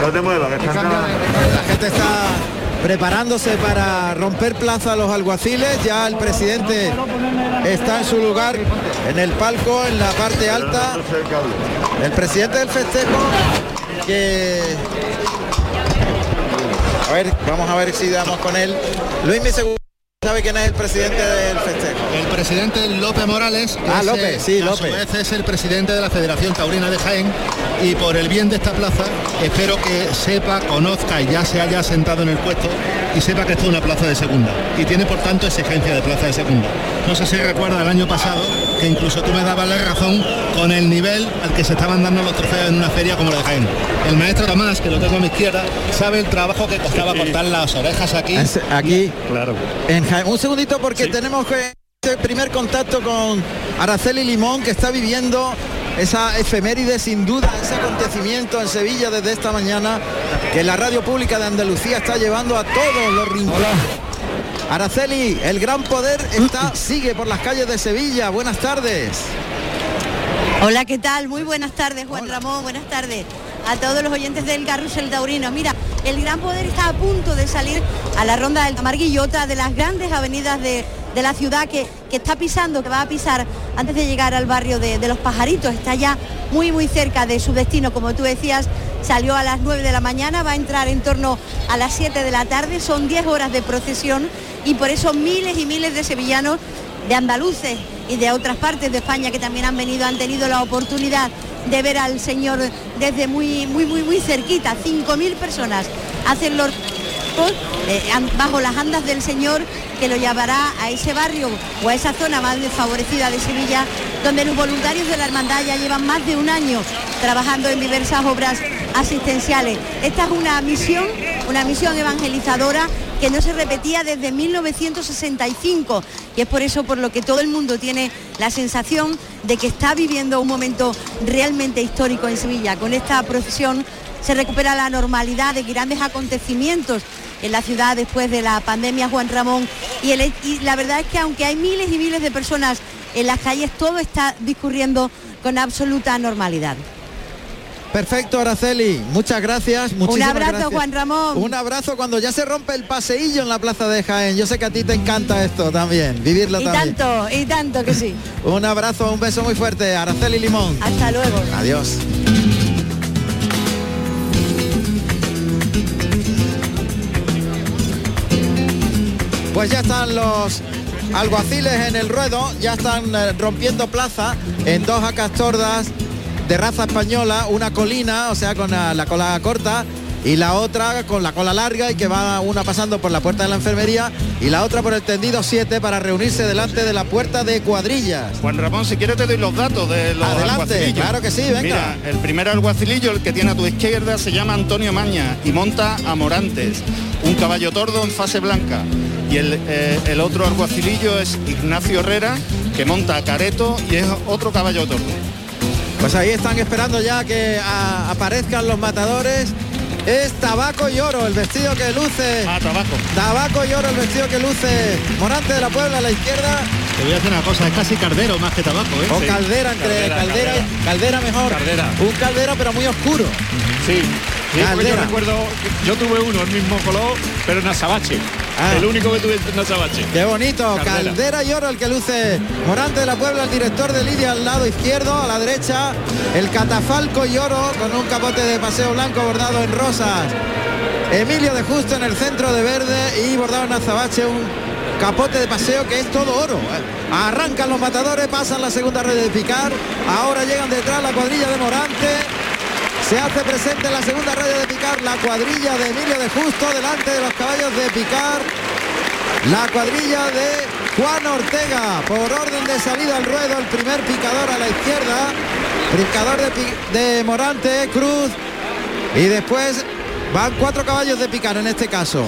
No te muevas, que La gente está preparándose para romper plaza a los alguaciles. Ya el presidente está en su lugar, en el palco, en la parte alta. El presidente del festejo que... A ver, vamos a ver si damos con él. Luis, mi seguro, ¿sabe quién es el presidente del festejo? El presidente López Morales, que Ah, López, sí, a López. su vez es el presidente de la Federación Taurina de Jaén y por el bien de esta plaza espero que sepa, conozca y ya se haya sentado en el puesto y sepa que esto es una plaza de segunda y tiene por tanto exigencia de plaza de segunda. No sé si recuerda el año pasado que incluso tú me dabas la razón con el nivel al que se estaban dando los trofeos en una feria como la de Jaén. El maestro Tomás, que lo tengo a mi izquierda, sabe el trabajo que costaba cortar las orejas aquí. Aquí. Claro. En Jaén. Un segundito porque tenemos que este primer contacto con Araceli Limón que está viviendo esa efeméride sin duda, ese acontecimiento en Sevilla desde esta mañana que la radio pública de Andalucía está llevando a todos los rincones. Araceli, el gran poder está, sigue por las calles de Sevilla. Buenas tardes. Hola, ¿qué tal? Muy buenas tardes, Juan Ramón, buenas tardes a todos los oyentes del Carrusel Taurino. Mira, el Gran Poder está a punto de salir a la ronda del Tamarguillo, otra de las grandes avenidas de, de la ciudad que, que está pisando, que va a pisar antes de llegar al barrio de, Los Pajaritos. Está ya muy, muy cerca de su destino, como tú decías, salió a las 9 de la mañana, va a entrar en torno a las 7 de la tarde, son 10 horas de procesión y por eso miles y miles de sevillanos de andaluces y de otras partes de España que también han venido, han tenido la oportunidad de ver al Señor desde muy, muy, muy, muy cerquita. 5.000 personas hacen los eh, bajo las andas del Señor que lo llevará a ese barrio o a esa zona más desfavorecida de Sevilla, donde los voluntarios de la hermandad ya llevan más de un año trabajando en diversas obras asistenciales. Esta es una misión, una misión evangelizadora que no se repetía desde 1965 y es por eso por lo que todo el mundo tiene la sensación de que está viviendo un momento realmente histórico en Sevilla. Con esta procesión se recupera la normalidad de grandes acontecimientos en la ciudad después de la pandemia Juan Ramón y, el- y la verdad es que aunque hay miles y miles de personas en las calles todo está discurriendo con absoluta normalidad. Perfecto, Araceli. Muchas gracias. Un abrazo gracias. Juan Ramón. Un abrazo cuando ya se rompe el paseillo en la plaza de Jaén. Yo sé que a ti te encanta esto también, vivirlo Y también. tanto, y tanto que sí. Un abrazo, un beso muy fuerte. Araceli Limón. Hasta luego. Adiós. Pues ya están los alguaciles en el ruedo, ya están eh, rompiendo plaza en dos acas tordas de raza española, una colina, o sea, con la, la cola corta, y la otra con la cola larga y que va una pasando por la puerta de la enfermería y la otra por el tendido 7 para reunirse delante de la puerta de cuadrillas. Juan Ramón, si quieres te doy los datos de los Adelante, claro que sí, venga. Mira, el primer alguacilillo, el que tiene a tu izquierda, se llama Antonio Maña y monta a Morantes, un caballo tordo en fase blanca. Y el, eh, el otro alguacilillo es Ignacio Herrera, que monta a Careto y es otro caballo tordo. Pues ahí están esperando ya que a- aparezcan los matadores. Es tabaco y oro el vestido que luce. Ah, tabaco. Tabaco y oro el vestido que luce Morante de la Puebla a la izquierda. Te voy a decir una cosa, es casi cardero más que tabaco, ¿eh? O caldera entre Caldera, caldera, caldera. caldera mejor. Caldera. Un caldera pero muy oscuro. Sí, sí, porque yo recuerdo, yo tuve uno, el mismo color, pero en azabache. Ah. El único que tuve en azabache. Qué bonito, Caldera. caldera y oro el que luce Morante de la Puebla, el director de Lidia al lado izquierdo, a la derecha, el catafalco y oro con un capote de paseo blanco bordado en rosas. Emilio de Justo en el centro de verde y bordado en azabache un capote de paseo que es todo oro. ¿eh? Arrancan los matadores, pasan la segunda red de picar, ahora llegan detrás la cuadrilla de Morante. Se hace presente en la segunda red de picar la cuadrilla de Emilio de Justo delante de los caballos de picar. La cuadrilla de Juan Ortega, por orden de salida al ruedo, el primer picador a la izquierda, picador de, pi- de Morante, Cruz, y después van cuatro caballos de picar en este caso.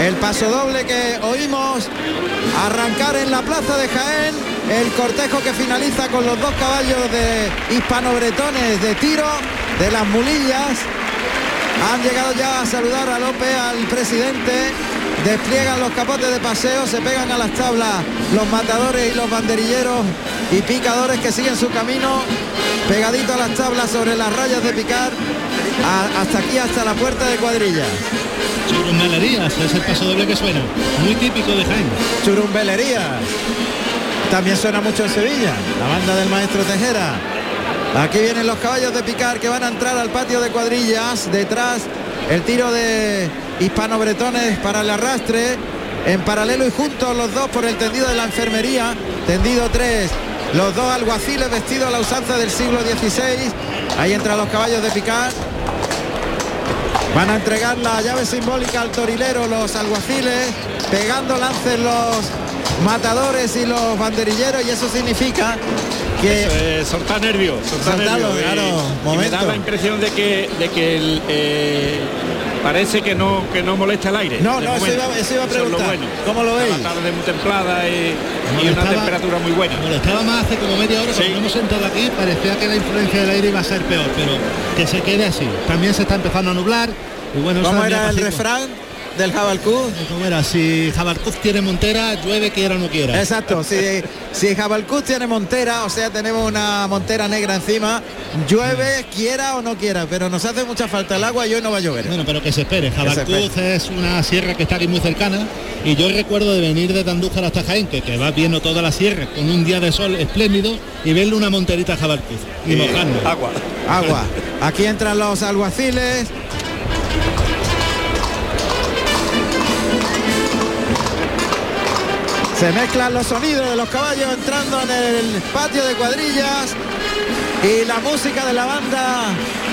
El paso doble que oímos arrancar en la plaza de Jaén, el cortejo que finaliza con los dos caballos de hispano-bretones de tiro, de las mulillas, han llegado ya a saludar a López, al presidente. Despliegan los capotes de paseo, se pegan a las tablas los matadores y los banderilleros y picadores que siguen su camino pegadito a las tablas sobre las rayas de picar hasta aquí, hasta la puerta de cuadrilla. Churumbelerías, es el paso doble que suena. Muy típico de Jaén. Churumbelería. También suena mucho en Sevilla, la banda del maestro Tejera. Aquí vienen los caballos de picar que van a entrar al patio de cuadrillas. Detrás el tiro de hispano-bretones para el arrastre. En paralelo y juntos los dos por el tendido de la enfermería. Tendido 3. Los dos alguaciles vestidos a la usanza del siglo XVI. Ahí entran los caballos de picar. Van a entregar la llave simbólica al torilero los alguaciles, pegando lances los matadores y los banderilleros y eso significa que Eso es soltar nervios, soltar Soltarlo, nervios. claro, y, y me da la impresión de que, de que el, eh, parece que no que no molesta el aire. No, no, eso iba- eso iba a es lo preguntar. bueno. ¿Cómo lo veis? La tarde muy templada y, y una temperatura muy buena. Molestaba más hace como media hora, cuando hemos sentado aquí, parecía que la influencia del aire iba a ser peor, pero que se quede así. También se está empezando a nublar. Y bueno, ¿Cómo era el refrán del Jabalcuz? ¿Cómo era? Si Jabalcuz tiene montera, llueve quiera o no quiera. Exacto, si, si Jabalcuz tiene montera, o sea, tenemos una montera negra encima, llueve, quiera o no quiera, pero nos hace mucha falta el agua y hoy no va a llover. Bueno, pero que se espere. se Jabalcuz es una sierra que está aquí muy cercana y yo recuerdo de venir desde Andújar hasta Jaén, que, que va viendo toda la sierra con un día de sol espléndido y verle una monterita a Jabalcuz y mojarnos. Agua. Agua. Aquí entran los alguaciles. Se mezclan los sonidos de los caballos entrando en el patio de cuadrillas y la música de la banda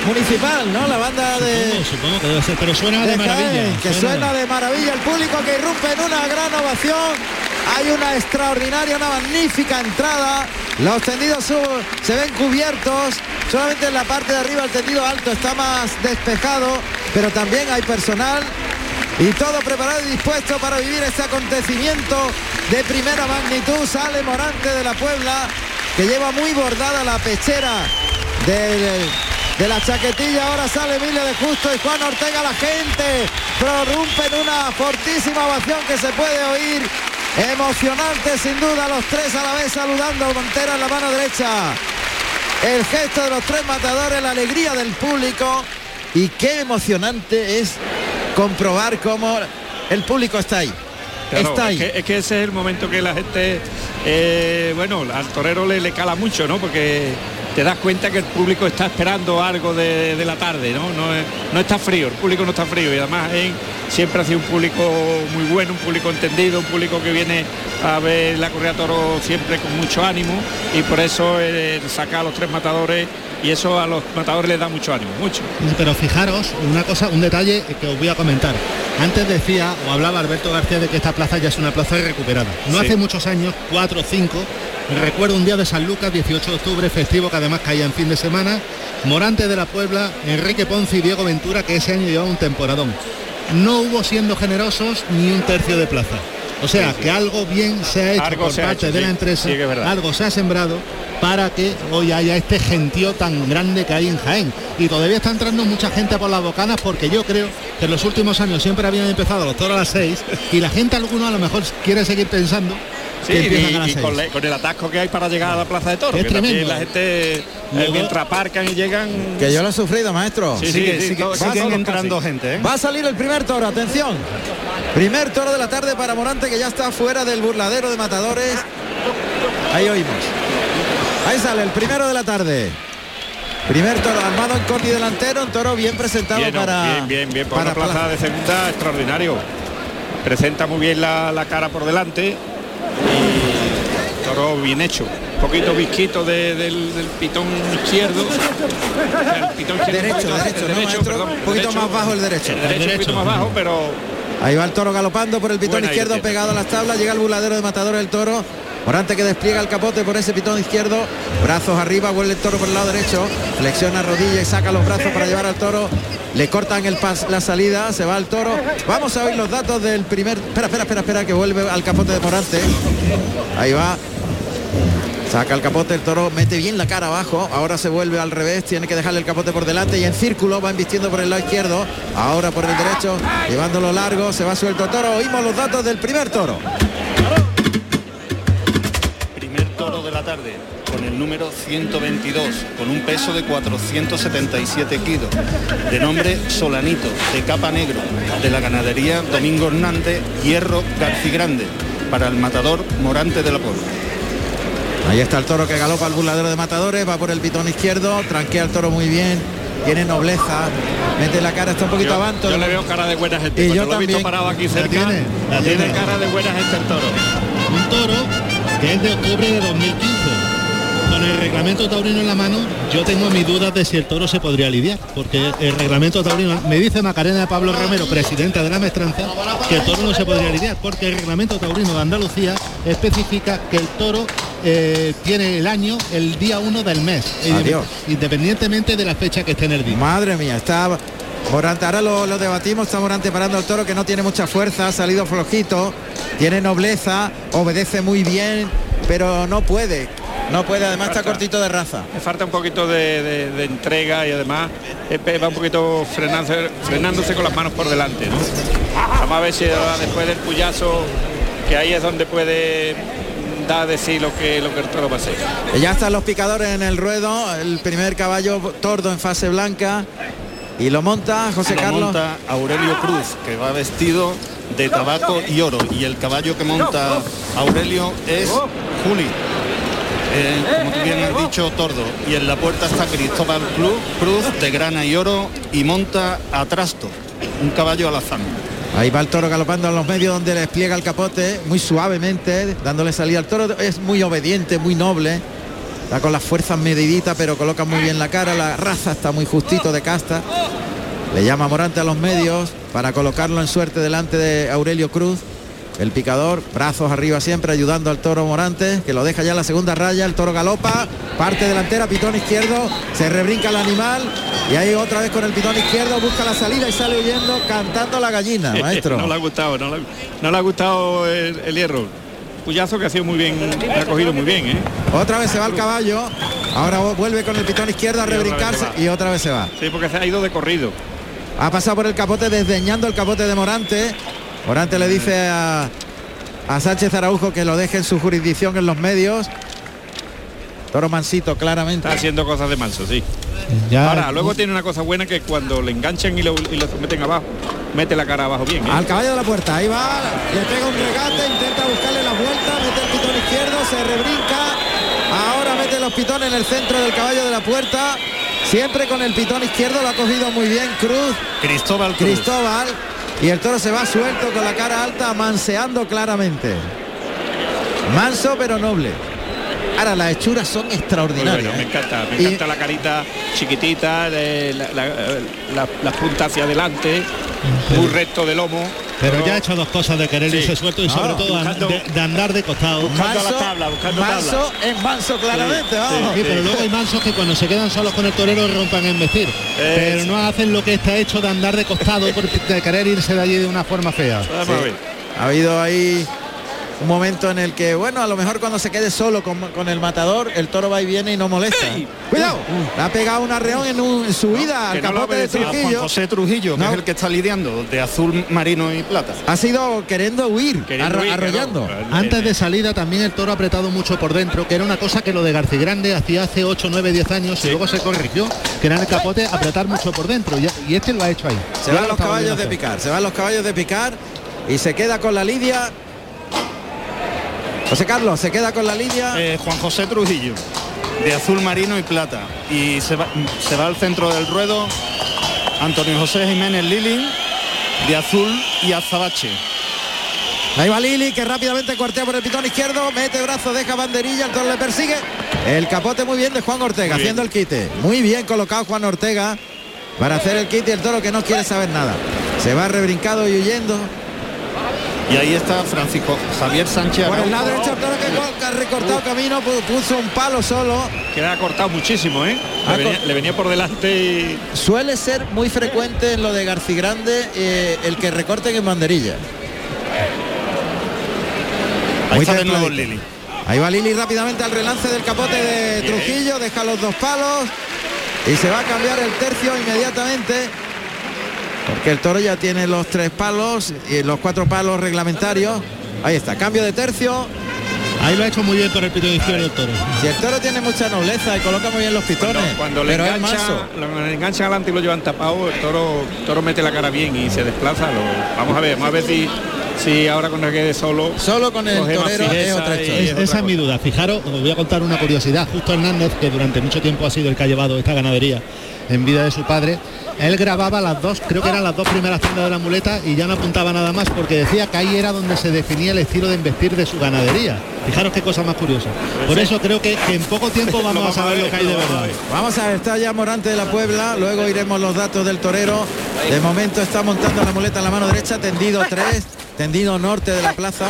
municipal, ¿no? La banda de, Supongo, supongo que debe ser, pero suena de, de maravilla. Que suena de maravilla el público que irrumpe en una gran ovación. Hay una extraordinaria, una magnífica entrada. Los tendidos sub- se ven cubiertos. Solamente en la parte de arriba el tendido alto está más despejado, pero también hay personal y todo preparado y dispuesto para vivir este acontecimiento de primera magnitud. Sale Morante de la Puebla, que lleva muy bordada la pechera del- de la chaquetilla. Ahora sale Emilio de Justo y Juan Ortega. La gente prorrumpe en una fortísima ovación que se puede oír. Emocionante sin duda, los tres a la vez saludando Montera en la mano derecha. El gesto de los tres matadores, la alegría del público. Y qué emocionante es comprobar cómo el público está ahí. Claro, está ahí. Es que, es que ese es el momento que la gente, eh, bueno, al torero le, le cala mucho, ¿no? Porque te das cuenta que el público está esperando algo de, de la tarde, ¿no? No, no está frío, el público no está frío y además Jaén siempre ha sido un público muy bueno, un público entendido, un público que viene a ver la correa toro siempre con mucho ánimo y por eso eh, saca a los tres matadores y eso a los matadores les da mucho ánimo, mucho. Pero fijaros, una cosa, un detalle que os voy a comentar. Antes decía o hablaba Alberto García de que esta plaza ya es una plaza recuperada. No Sí. hace muchos años, cuatro o cinco, recuerdo un día de San Lucas, 18 de octubre, festivo que además caía en fin de semana, Morante de la Puebla, Enrique Ponce y Diego Ventura, que ese año llevaba un temporadón. No hubo siendo generosos ni un tercio de plaza. O sea, que algo bien se ha hecho Algo por se ha parte hecho, de la empresa, algo se ha sembrado para que hoy haya este gentío tan grande que hay en Jaén. Y todavía está entrando mucha gente por las bocanas porque yo creo que en los últimos años siempre habían empezado los toros a las 6 y la gente alguno a lo mejor quiere seguir pensando Sí, que y, empiezan a las y seis. con, le- con el atasco que hay para llegar a la Plaza de Toros, Es que también tremendo. la gente eh, Luego- mientras aparcan y llegan... Que yo lo he sufrido, maestro. Sí, sí, Sigue- sí, sigue- todos- siguen entrando casi. gente, ¿eh? Va a salir el primer toro, atención. Primer toro de la tarde para Morante que ya está fuera del burladero de matadores. Ahí oímos. Ahí sale el primero de la tarde. Primer toro armado en corti delantero, un toro bien presentado Bien, para bien, bien, bien, por para una plaza Plaza. de segunda extraordinario. Presenta muy bien la, la cara por delante y toro bien hecho. Poquito visquito de- del, del pitón izquierdo. El pitón izquierdo Derecho, derecho, el ¿no, maestro? perdón, Un poquito derecho. más bajo el derecho. El derecho, un más bajo, pero Ahí va el toro galopando por el pitón izquierdo pegado a las tablas, llega el burladero de matadores el toro. Morante que despliega el capote por ese pitón izquierdo, brazos arriba, vuelve el toro por el lado derecho, flexiona rodilla y saca los brazos para llevar al toro. Le cortan el pas, la salida, se va el toro. Vamos a oír los datos del primer. Espera, espera, espera, espera, que vuelve al capote de Morante. Ahí va. Saca el capote, el toro mete bien la cara abajo, ahora se vuelve al revés, tiene que dejarle el capote por delante y en círculo va embistiendo por el lado izquierdo, ahora por el derecho, llevándolo largo, se va suelto el toro, oímos los datos del primer toro. Tarde con el número 122, con un peso de 477 kilos, de nombre Solanito, de capa negro, de la ganadería Domingo Hernández, Hierro Garcigrande, para el matador Morante de la Puebla. Ahí está el toro que galopa al burladero de matadores, va por el pitón izquierdo, tranquea el toro muy bien, tiene nobleza, mete la cara, está un poquito yo, avanto. yo le veo cara de buena gente. Y Cuando yo lo he visto también. parado aquí La cerca, tiene, la tiene tiene. cara de buena gente el toro. Un toro que es de octubre de 2015. Con el reglamento taurino en la mano, yo tengo mis dudas de si el toro se podría lidiar, porque el reglamento taurino, me dice Macarena de Pablo Romero, presidenta de la maestranza, que el toro no se podría lidiar, porque el reglamento taurino de Andalucía especifica que el toro eh, tiene el año el día 1 del mes, Adiós. independientemente de la fecha que esté en el día. Madre mía, está Morante, ahora lo, lo debatimos, está Morante parando al toro que no tiene mucha fuerza, ha salido flojito, tiene nobleza, obedece muy bien, pero no puede, no puede, además está cortito de raza. Le falta un poquito de, de- de entrega y además eh, va un poquito frenándose, frenándose con las manos por delante. ¿no? Vamos a ver si después del puyazo, que ahí es donde puede dar de sí lo que, lo que el toro va a Ya están los picadores en el ruedo, el primer caballo tordo en fase blanca y lo monta José Lo Carlos. monta Aurelio Cruz, que va vestido de tabaco y oro. Y el caballo que monta Aurelio es Juli. Eh, como tú bien has dicho, tordo. Y en la puerta está Cristóbal Cruz, Cruz de grana y oro y monta a Trasto, un caballo alazán. Ahí va el toro galopando en los medios donde le despliega el capote muy suavemente, dándole salida al toro. Es muy obediente, muy noble. Está con las fuerzas mediditas, pero coloca muy bien la cara. La raza está muy justito de casta. Le llama Morante a los medios para colocarlo en suerte delante de Aurelio Cruz. El picador, brazos arriba siempre, ayudando al toro Morante, que lo deja ya en la segunda raya. El toro galopa, parte delantera, pitón izquierdo, se rebrinca el animal. Y ahí otra vez con el pitón izquierdo, busca la salida y sale huyendo cantando la gallina, maestro. no le ha gustado, no le, no le ha gustado el, el hierro. Puyazo que ha sido muy bien, ha cogido muy bien, ¿eh? Otra vez se va el caballo. Ahora vuelve con el pitón izquierdo a Y otra vez rebrincarse y otra vez se va. Sí, porque se ha ido de corrido. Ha pasado por el capote desdeñando el capote de Morante. Morante le dice a, a Sánchez Araujo que lo deje en su jurisdicción en los medios. Toro mansito, claramente. Está haciendo cosas de manso, sí. Ya- Ahora, luego tiene una cosa buena que cuando le enganchan y lo, y lo meten abajo, mete la cara abajo bien. ¿eh? Al caballo de la puerta, ahí va, le pega un regate, intenta buscarle la vuelta, mete el pitón izquierdo, se rebrinca. Ahora mete los pitones en el centro del caballo de la puerta. Siempre con el pitón izquierdo lo ha cogido muy bien Cruz. Cristóbal Cruz. Cristóbal. Y el toro se va suelto con la cara alta, manseando claramente. Manso pero noble. Ahora las hechuras son extraordinarias. bueno, me ¿eh? encanta, me Y- encanta la carita chiquitita, de la, la- la- las puntas hacia adelante, muy recto de lomo. Pero ya ha hecho dos cosas de querer Sí. irse suelto y sobre todo buscando- de, de andar de costado. Buscando la tabla, buscando manso es manso claramente, vamos. Sí, pero luego hay mansos que cuando se quedan solos con el torero rompan en vestir. pero no hacen lo que está hecho de andar de costado por de querer irse de allí de una forma fea. Sí. Ha habido ahí Un momento en el que, bueno, a lo mejor cuando se quede solo con, con el matador, el toro va y viene y no molesta. Cuidado, le ha pegado un arreón en, un- en su ida al Que no lo capote de obedecía a Juan Trujillo. José Trujillo, que No. es el que está lidiando de azul marino y plata. Ha sido queriendo huir, Queriendo arro- huir, arrollando. Antes de salida también el toro ha apretado mucho por dentro, que era una cosa que lo de Garcigrande hacía hace 8, 9, 10 años y luego se corrigió, que era en el capote apretar mucho por dentro. Y, y este lo ha hecho ahí. Se van lo los caballos de picar, se van los caballos de picar y se queda con la lidia. José Carlos, se queda con la lidia. Eh, Juan José Trujillo, de azul marino y plata. Y se va, se va al centro del ruedo Antonio José Jiménez Lili, de azul y azabache. Ahí va Lili, que rápidamente cuartea por el pitón izquierdo, mete brazo, deja banderilla, el toro le persigue. El capote muy bien de Juan Ortega, haciendo el quite. Muy bien colocado Juan Ortega para hacer el quite y el toro que no quiere saber nada. Se va rebrincado y huyendo. Y ahí está Francisco Javier Sánchez. Por el lado derecho que, ha recortado camino, pu- puso un palo solo. Que le ha cortado muchísimo, ¿eh? Le venía, cor- le venía por delante y... Suele ser muy frecuente en lo de Garcigrande eh, el que recorten en banderilla. Ahí Muy está de nuevo. Lili. Ahí va Lili rápidamente al relance del capote de Bien. Trujillo, deja los dos palos y se va a cambiar el tercio inmediatamente. Porque el toro ya tiene los tres palos y los cuatro palos reglamentarios. Ahí está, cambio de tercio. Ahí lo ha hecho muy bien por el pitón izquierdo el toro. Si el toro tiene mucha nobleza y coloca muy bien los pitones, Cuando le pero engancha, manso. lo- le engancha adelante y lo llevan tapado, el toro, el toro mete la cara bien y se desplaza. lo- vamos a ver, vamos a ver si, si ahora cuando quede solo. Solo con el torero es fijeza otra y historia. Es- otra esa es mi duda. Fijaros, os voy a contar una curiosidad. Justo Hernández, que durante mucho tiempo ha sido el que ha llevado esta ganadería en vida de su padre, él grababa las dos, creo que eran las dos primeras tandas de la muleta y ya no apuntaba nada más porque decía que ahí era donde se definía el estilo de investir de su ganadería. Fijaros qué cosa más curiosa. Por eso creo que, que en poco tiempo vamos a saber lo que hay de verdad. Vamos a ver, está ya Morante de la Puebla, luego iremos los datos del torero. De momento está montando la muleta en la mano derecha, tendido 3, tendido norte de la plaza.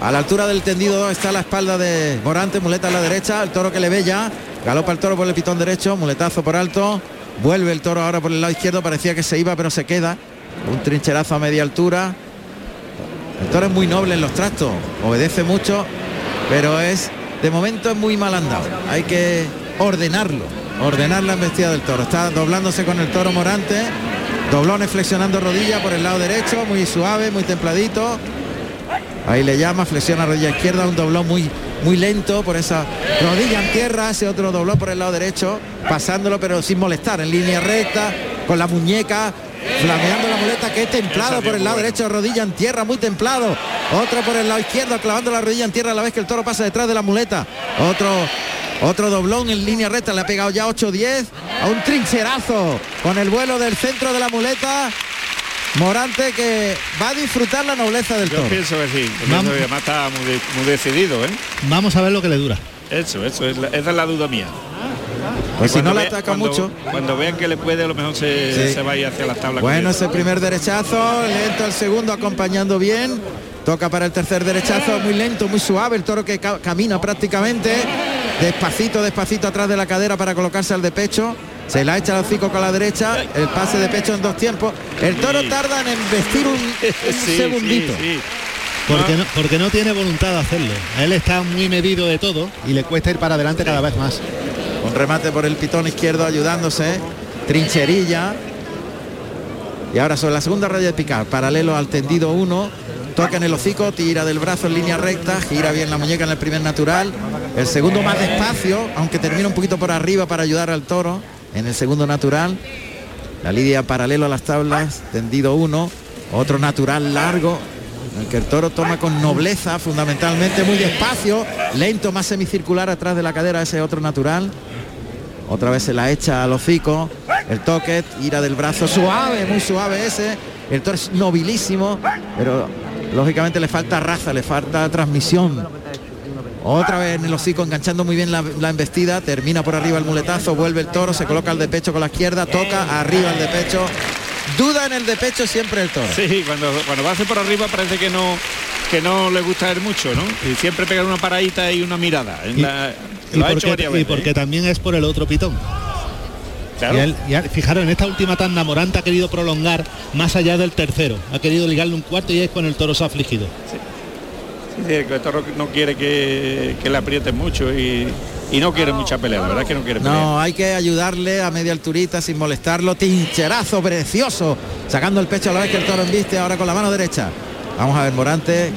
A la altura del tendido 2 está la espalda de Morante, muleta a la derecha, el toro que le ve ya, galopa el toro por el pitón derecho, muletazo por alto, vuelve el toro ahora por el lado izquierdo, parecía que se iba pero se queda. Un trincherazo a media altura. El toro es muy noble en los trastos, obedece mucho, pero es de momento es muy mal andado. Hay que ordenarlo, ordenar la embestida del toro. Está doblándose con el toro Morante, doblones flexionando rodilla por el lado derecho, muy suave, muy templadito. Ahí le llama, flexiona rodilla izquierda, un doblón muy muy lento por esa rodilla en tierra, ese otro doblón por el lado derecho, pasándolo pero sin molestar, en línea recta, con la muñeca, flameando la muleta que es templado por el lado derecho, rodilla en tierra, muy templado. Otro por el lado izquierdo, clavando la rodilla en tierra a la vez que el toro pasa detrás de la muleta. Otro otro doblón en línea recta, le ha pegado ya 8-10 a un trincherazo con el vuelo del centro de la muleta. Morante que va a disfrutar la nobleza del Yo toro. pienso que sí, pienso que además está muy, de- muy decidido, ¿eh? Vamos a ver lo que le dura. Eso, eso, es la- esa es la duda mía. Pues si no la ataca cuando- mucho. Cuando vean que le puede, a lo mejor se, Sí. se va a ir hacia las tablas. Bueno, ese primer derechazo, lento el segundo acompañando bien. Toca para el tercer derechazo, muy lento, muy suave, el toro que ca- camina prácticamente. Despacito, despacito atrás de la cadera para colocarse al de pecho. Se la echa al hocico con la derecha, el pase de pecho en dos tiempos. El toro tarda en embestir un, un Sí, segundito. sí, sí. Porque no, porque no tiene voluntad de hacerlo. Él está muy medido de todo y le cuesta ir para adelante cada vez más. Un remate por el pitón izquierdo ayudándose. Trincherilla. Y ahora sobre la segunda raya de picar, paralelo al tendido 1. Toca en el hocico, tira del brazo en línea recta, gira bien la muñeca en el primer natural. El segundo más despacio, aunque termina un poquito por arriba para ayudar al toro. En el segundo natural. La lidia paralelo a las tablas, tendido 1. Otro natural largo, el que el toro toma con nobleza, fundamentalmente muy despacio, lento, más semicircular atrás de la cadera, ese otro natural. Otra vez se la echa al hocico, el toque, ira del brazo, suave, muy suave ese. El toro es nobilísimo, pero lógicamente le falta raza, le falta transmisión. Otra vez en el hocico enganchando muy bien la, la embestida, termina por arriba el muletazo, vuelve el toro, se coloca el de pecho con la izquierda, toca arriba el de pecho. Duda en el de pecho siempre el toro. Sí, cuando, cuando va a hacer por arriba parece que no que no le gusta él mucho, ¿no? Y siempre pegar una paradita y una mirada. En Y- la- Y lo ha hecho porque, y ¿eh? también es por el otro pitón. Claro. Y él- y él- fijaros, en esta última tanda Morante ha querido prolongar más allá del tercero. Ha querido ligarle un cuarto y es con el toro se ha afligido. El toro no quiere que, que le aprieten mucho y, y no quiere mucha pelea, la verdad es que no quiere pelea. No, hay que ayudarle a media alturita sin molestarlo. Tincherazo precioso, sacando el pecho a la vez que el toro embiste ahora con la mano derecha. Vamos a ver, Morante.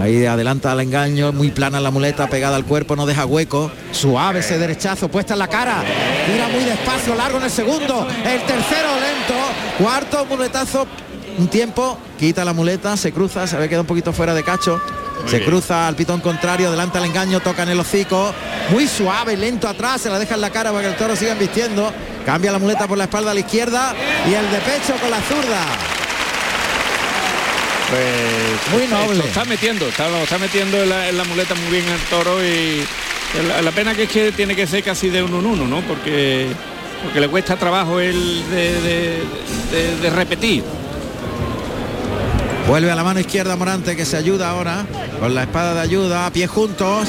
Ahí adelanta al engaño, muy plana la muleta, pegada al cuerpo, no deja hueco. Suave ese derechazo, puesta en la cara. Tira muy despacio, largo en el segundo. El tercero lento. Cuarto muletazo, un tiempo, quita la muleta, se cruza, se ve queda un poquito fuera de cacho. Muy se bien. cruza al pitón contrario, adelanta al engaño, toca en el hocico. Muy suave, lento atrás, se la deja en la cara para que el toro siga vistiendo. Cambia la muleta por la espalda a la izquierda y el de pecho con la zurda. Pues Muy noble. Está metiendo, está, lo está metiendo en la, en la muleta muy bien el toro y la, la pena que es que tiene que ser casi de uno en uno, ¿no? Porque porque le cuesta trabajo el de, de- de- de repetir. Vuelve a la mano izquierda Morante que se ayuda ahora con la espada de ayuda, a pies juntos,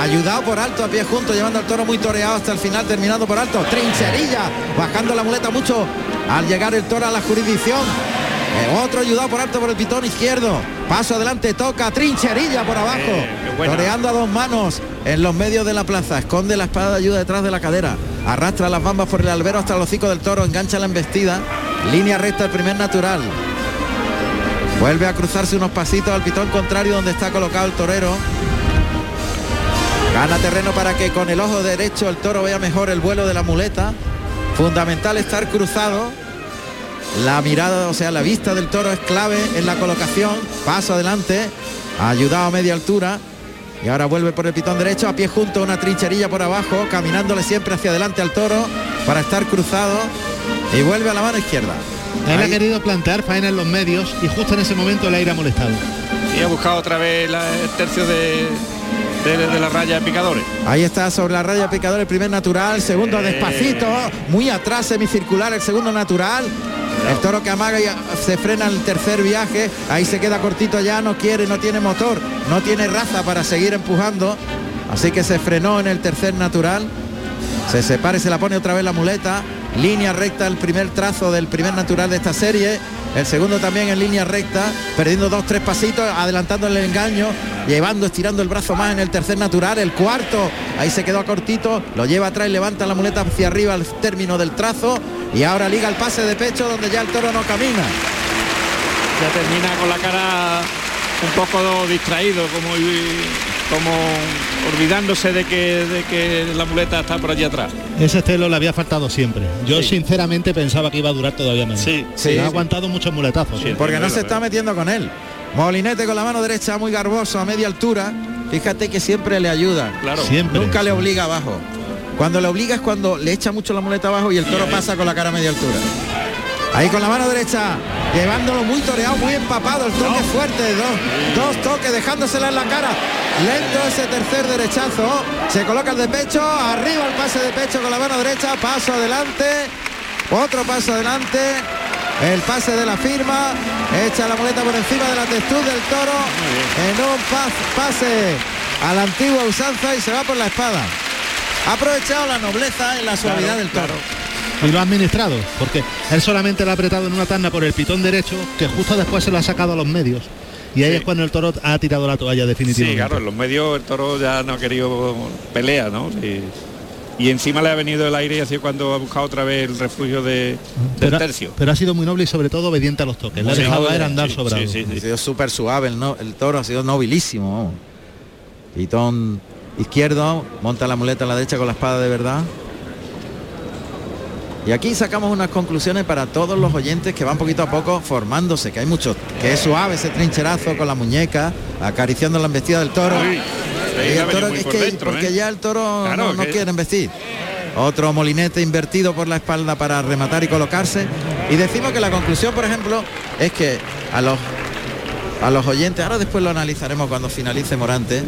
ayudado por alto, a pies juntos, llevando al toro muy toreado hasta el final, terminando por alto. Trincherilla, bajando la muleta mucho al llegar el toro a la jurisdicción. Eh, otro ayudado por alto por el pitón izquierdo. Paso adelante, toca, trincherilla por abajo. buena. Toreando a dos manos en los medios de la plaza. Esconde la espada de ayuda detrás de la cadera. Arrastra las bambas por el albero hasta el hocico del toro. Engancha la embestida. Línea recta el primer natural. Vuelve a cruzarse unos pasitos al pitón contrario donde está colocado el torero. Gana terreno para que con el ojo derecho el toro vea mejor el vuelo de la muleta. Fundamental estar cruzado. La mirada, o sea, la vista del toro es clave en la colocación. Paso adelante. Ayudado a media altura. Y ahora vuelve por el pitón derecho, a pie junto, una trincherilla por abajo, caminándole siempre hacia adelante al toro para estar cruzado. Y vuelve a la mano izquierda. Él ha querido plantear faena en los medios y justo en ese momento le ha ido molestado. Y ha buscado otra vez la- el tercio de, de- de la raya de picadores. Ahí está sobre la raya picador el primer natural, segundo Eh. despacito, muy atrás semicircular el segundo natural. El toro que amaga y se frena el tercer viaje, ahí se queda cortito ya, no quiere, no tiene motor, no tiene raza para seguir empujando, así que se frenó en el tercer natural. Se separa y se la pone otra vez la muleta. Línea recta el primer trazo del primer natural de esta serie. El segundo también en línea recta, perdiendo dos, tres pasitos, adelantando el engaño, llevando, estirando el brazo más en el tercer natural. El cuarto, ahí se quedó cortito, lo lleva atrás y levanta la muleta hacia arriba al término del trazo. Y ahora liga el pase de pecho donde ya el toro no camina. Ya termina con la cara un poco distraído, como, como olvidándose de que, de que la muleta está por allí atrás. Ese celo le había faltado siempre. Yo sinceramente pensaba que iba a durar todavía menos. Sí, sí, ha sí. aguantado muchos muletazos. Porque no se está metiendo con él. Molinete con la mano derecha muy garboso a media altura. Fíjate que siempre le ayuda. Claro. Siempre. Nunca le obliga abajo. Cuando le obliga es cuando le echa mucho la muleta abajo y el toro pasa con la cara a media altura. Ahí con la mano derecha, llevándolo muy toreado, muy empapado, el toque fuerte, dos, dos toques, dejándosela en la cara. Lento ese tercer derechazo, se coloca el de pecho, arriba el pase de pecho con la mano derecha, paso adelante, otro paso adelante, el pase de la firma, echa la muleta por encima de la textura del toro, en un pas- pase a la antigua usanza y se va por la espada. Ha aprovechado la nobleza y la suavidad del toro. Y lo ha administrado, porque él solamente lo ha apretado en una tanda por el pitón derecho, que justo después se lo ha sacado a los medios. Y ahí es cuando el toro ha tirado la toalla Sí, definitivamente. claro, en los medios el toro ya no ha querido pelea, ¿no? Y, y encima le ha venido el aire y así cuando ha buscado otra vez el refugio de, del pero, ha- tercio. pero ha sido muy noble y sobre todo obediente a los toques. Le ha Sí, dejado a él sí, andar sí, sobrado. sí, sí. Ha sido súper suave el, no- el toro, ha sido nobilísimo. Pitón izquierdo, monta la muleta a la derecha con la espada de verdad. Y aquí sacamos unas conclusiones para todos los oyentes que van poquito a poco formándose, que hay muchos, que es suave ese trincherazo con la muñeca, acariciando la embestida del toro. Uy, Y el toro es que dentro, porque ¿eh? ya el toro Claro, no, no que- quiere embestir. Otro molinete invertido por la espalda para rematar y colocarse. Y decimos que la conclusión, por ejemplo, es que a los a los oyentes, ahora después lo analizaremos cuando finalice Morante.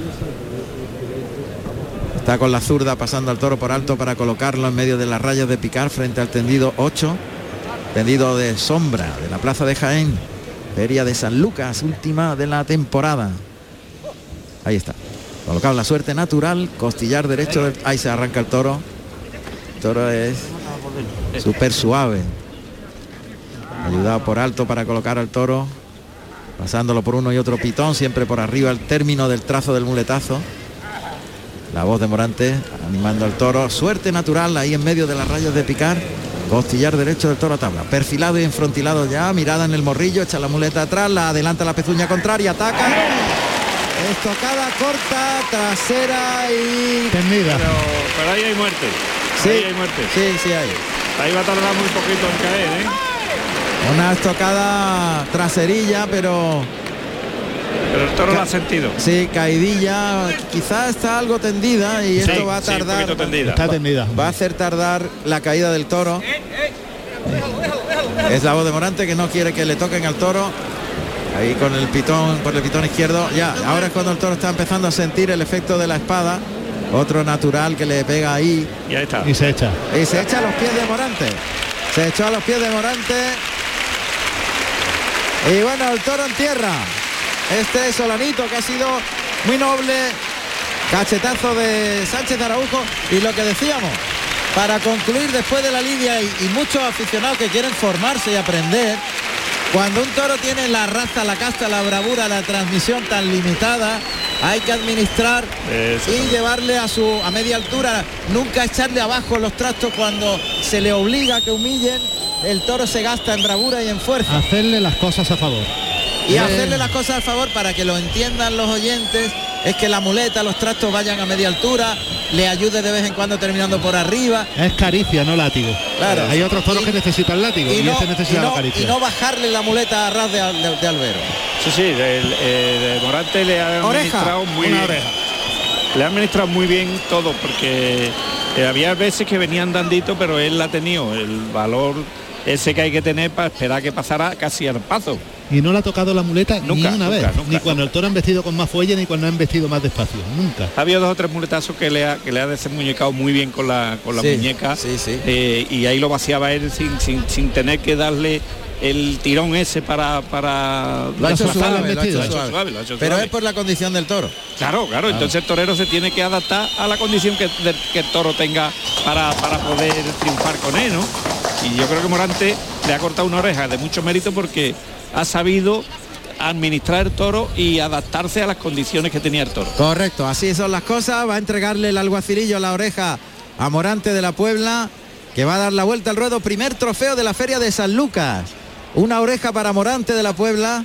Está con la zurda pasando al toro por alto para colocarlo en medio de las rayas de picar frente al tendido 8. Tendido de sombra de la plaza de Jaén. Feria de San Lucas, última de la temporada. Ahí está. Colocado la suerte natural, costillar derecho. del- Ahí se arranca el toro. El toro es súper suave. Ayudado por alto para colocar al toro. pasándolo por uno y otro pitón, siempre por arriba el término del trazo del muletazo. La voz de Morante animando al toro. Suerte natural ahí en medio de las rayas de picar. Costillar derecho del toro a tabla. Perfilado y enfrontilado ya. Mirada en el morrillo. Echa la muleta atrás. La adelanta la pezuña contraria. Ataca. Estocada corta, trasera y... Tendida. Pero, pero ahí hay muerte. Sí, Ahí hay muerte. sí, sí hay. Ahí va a tardar muy poquito en caer, ¿eh? Una estocada traserilla, pero... Pero el toro lo ha sentido. Sí, caidilla. Quizás está algo tendida y Sí, esto va a sí, un tardar. tendida. Está tendida. Va a hacer tardar la caída del toro. Es la voz de Morante que no quiere que le toquen al toro. Ahí con el pitón, por el pitón izquierdo. Ya, ahora es cuando el toro está empezando a sentir el efecto de la espada. Otro natural que le pega ahí. Y ahí está. Y se echa. Y se echa a los pies de Morante. Se echó a los pies de Morante. Y bueno, el toro en tierra. Este Solanito que ha sido muy noble. Cachetazo de Sánchez Araujo. Y lo que decíamos, para concluir después de la lidia y, y muchos aficionados que quieren formarse y aprender, cuando un toro tiene la raza, la casta, la bravura, la transmisión tan limitada, hay que administrar y llevarle a su a media altura, nunca echarle abajo los trastos cuando se le obliga a que humillen. El toro se gasta en bravura y en fuerza. Hacerle las cosas a favor. Y hacerle las cosas al favor para que lo entiendan los oyentes es que la muleta, los trastos vayan a media altura, le ayude de vez en cuando terminando por arriba. Es caricia, no látigo. Claro. Hay otros toros que necesitan látigo y, Y no, este y necesita no- la caricia. y no bajarle la muleta a ras de, de- de albero. Sí, sí, del, eh, de Morante le ha Oreja, administrado muy una bien. oreja. Le ha administrado muy bien todo porque eh, había veces que venían dandito, pero él ha tenido el valor ese que hay que tener para esperar que pasara casi al paso. Y no le ha tocado la muleta Nunca, ni una nunca, vez. nunca, ni cuando el toro ha vestido con más fuelle ni cuando ha vestido más despacio. Nunca. Ha habido dos o tres muletazos que le ha, que le ha desenmuñecado muy bien con la, con la Sí, muñeca eh, y ahí lo vaciaba él sin, sin, sin tener que darle el tirón ese para... para Lo ha hecho suave, lo hecho suave. Pero es por la condición del toro. Claro, claro, entonces el torero se tiene que adaptar a la condición que, de- que el toro tenga para, para poder triunfar con él, ¿no? Y yo creo que Morante le ha cortado una oreja de mucho mérito porque ha sabido administrar el toro y adaptarse a las condiciones que tenía el toro. Correcto, así son las cosas. Va a entregarle el alguacilillo a la oreja a Morante de la Puebla, que va a dar la vuelta al ruedo. Primer trofeo de la Feria de San Lucas. Una oreja para Morante de la Puebla,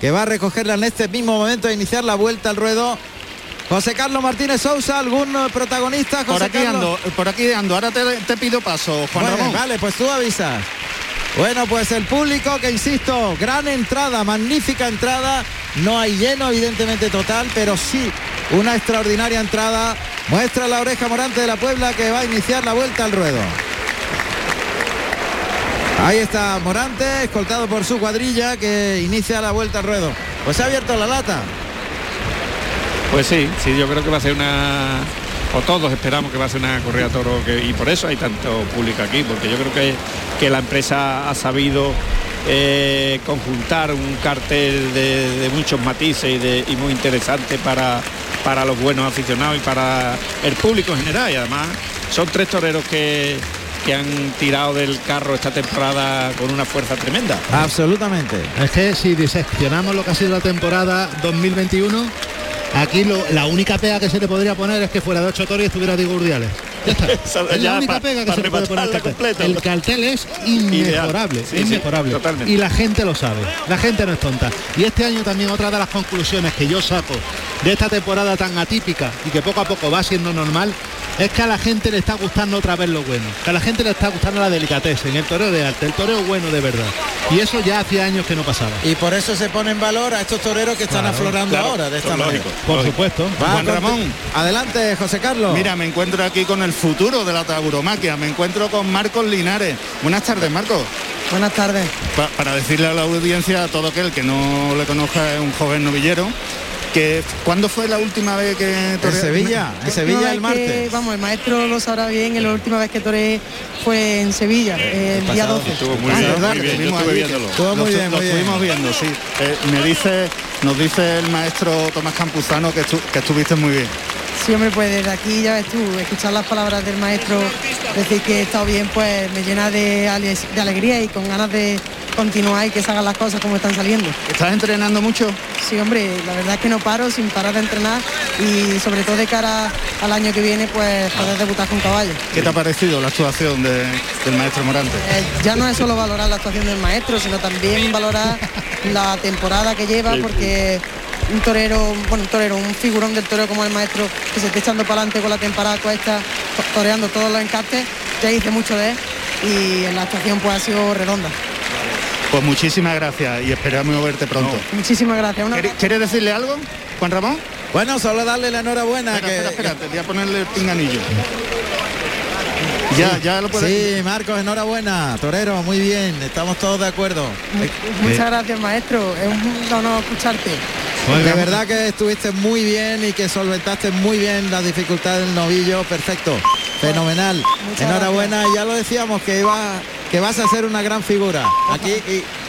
que va a recogerla en este mismo momento de iniciar la vuelta al ruedo. José Carlos Martínez Sousa, ¿algún eh, protagonista? José Por aquí Carlos? ando, por aquí ando. Ahora te, te pido paso, Juan Bueno, Ramón. Vale, pues tú avisas. Bueno, pues el público que insisto, gran entrada, magnífica entrada. No hay lleno, evidentemente total, pero sí una extraordinaria entrada. Muestra la oreja morante de la Puebla que va a iniciar la vuelta al ruedo. Ahí está Morante, escoltado por su cuadrilla que inicia la vuelta al ruedo. Pues se ha abierto la lata. Pues sí, sí, yo creo que va a ser una... O todos esperamos que va a ser una correa de toro que, y por eso hay tanto público aquí, porque yo creo que, que la empresa ha sabido eh, conjuntar un cartel de, de muchos matices y, de- y muy interesante para, para los buenos aficionados y para el público en general. Y además son tres toreros que, que han tirado del carro esta temporada con una fuerza tremenda. Absolutamente. Es que si diseccionamos lo que ha sido la temporada 2021, aquí la única pega que se le podría poner es que fuera de ocho toros y estuviera Diego Urdiales. Es ya la única pa- pega que se puede poner completa. El cartel es inmejorable, Sí, inmejorable. y la gente lo sabe, la gente no es tonta. Y este año también otra de las conclusiones que yo saco de esta temporada tan atípica y que poco a poco va siendo normal es que a la gente le está gustando otra vez lo bueno, que a la gente le está gustando la delicatez en el toreo de arte, el toreo bueno de verdad. Y eso ya hacía años que no pasaba. Y por eso se pone en valor a estos toreros que están Claro, aflorando claro, ahora de esta lógico, manera. Por supuesto. Va Juan Ramón. Adelante, José Carlos. Mira, me encuentro aquí con el futuro de la tauromaquia. Me encuentro con Marcos Linares. Buenas tardes, Marcos. Buenas tardes. Pa- para decirle a la audiencia, a todo aquel que no le conozca, es un joven novillero, que ¿cuándo fue la última vez que En Sevilla, en La Sevilla el que- martes. vamos, el maestro lo sabrá bien, la última vez que toré fue en Sevilla, el día 12. Estuvo muy Ah, bien, verdad, muy bien, yo estuvimos estuve allí, viéndolo. que Estuvo muy lo- bien, lo muy bien. estuvimos viendo, sí. Eh, me dice, nos dice el maestro Tomás Campuzano que, estu- que estuviste muy bien. Sí, hombre, pues desde aquí ya ves tú, escuchar las palabras del maestro, decir que he estado bien, pues me llena de, ale- de alegría y con ganas de continuar y que se hagan las cosas como están saliendo. ¿Estás entrenando mucho? Sí, hombre, la verdad es que no paro sin parar de entrenar y sobre todo de cara al año que viene, pues poder debutar con caballo. ¿Qué te ha parecido la actuación de- del maestro Morante? Eh, ya no es solo valorar la actuación del maestro, sino también valorar la temporada que lleva, porque un torero, bueno, un torero, un figurón del torero como el maestro, que se esté echando para adelante con la temporada toda esta, to- toreando todos los encartes, ya dice mucho de él y en la actuación pues ha sido redonda. Pues muchísimas gracias y esperamos verte pronto. Muchísimas gracias. Una- ¿Quiere- ¿Quieres decirle algo, Juan Ramón? Bueno, solo darle la enhorabuena. Espera, que- espera, espera, te voy a ponerle el pinganillo. Ya, ya lo puedes. Sí, Marcos, enhorabuena. Torero, muy bien. Estamos todos de acuerdo. Muchas gracias, maestro. Es un honor escucharte. De verdad que estuviste muy bien y que solventaste muy bien las dificultades del novillo. Perfecto. Fenomenal. Muchas Enhorabuena. Ya lo decíamos que iba que vas a ser una gran figura. Aquí y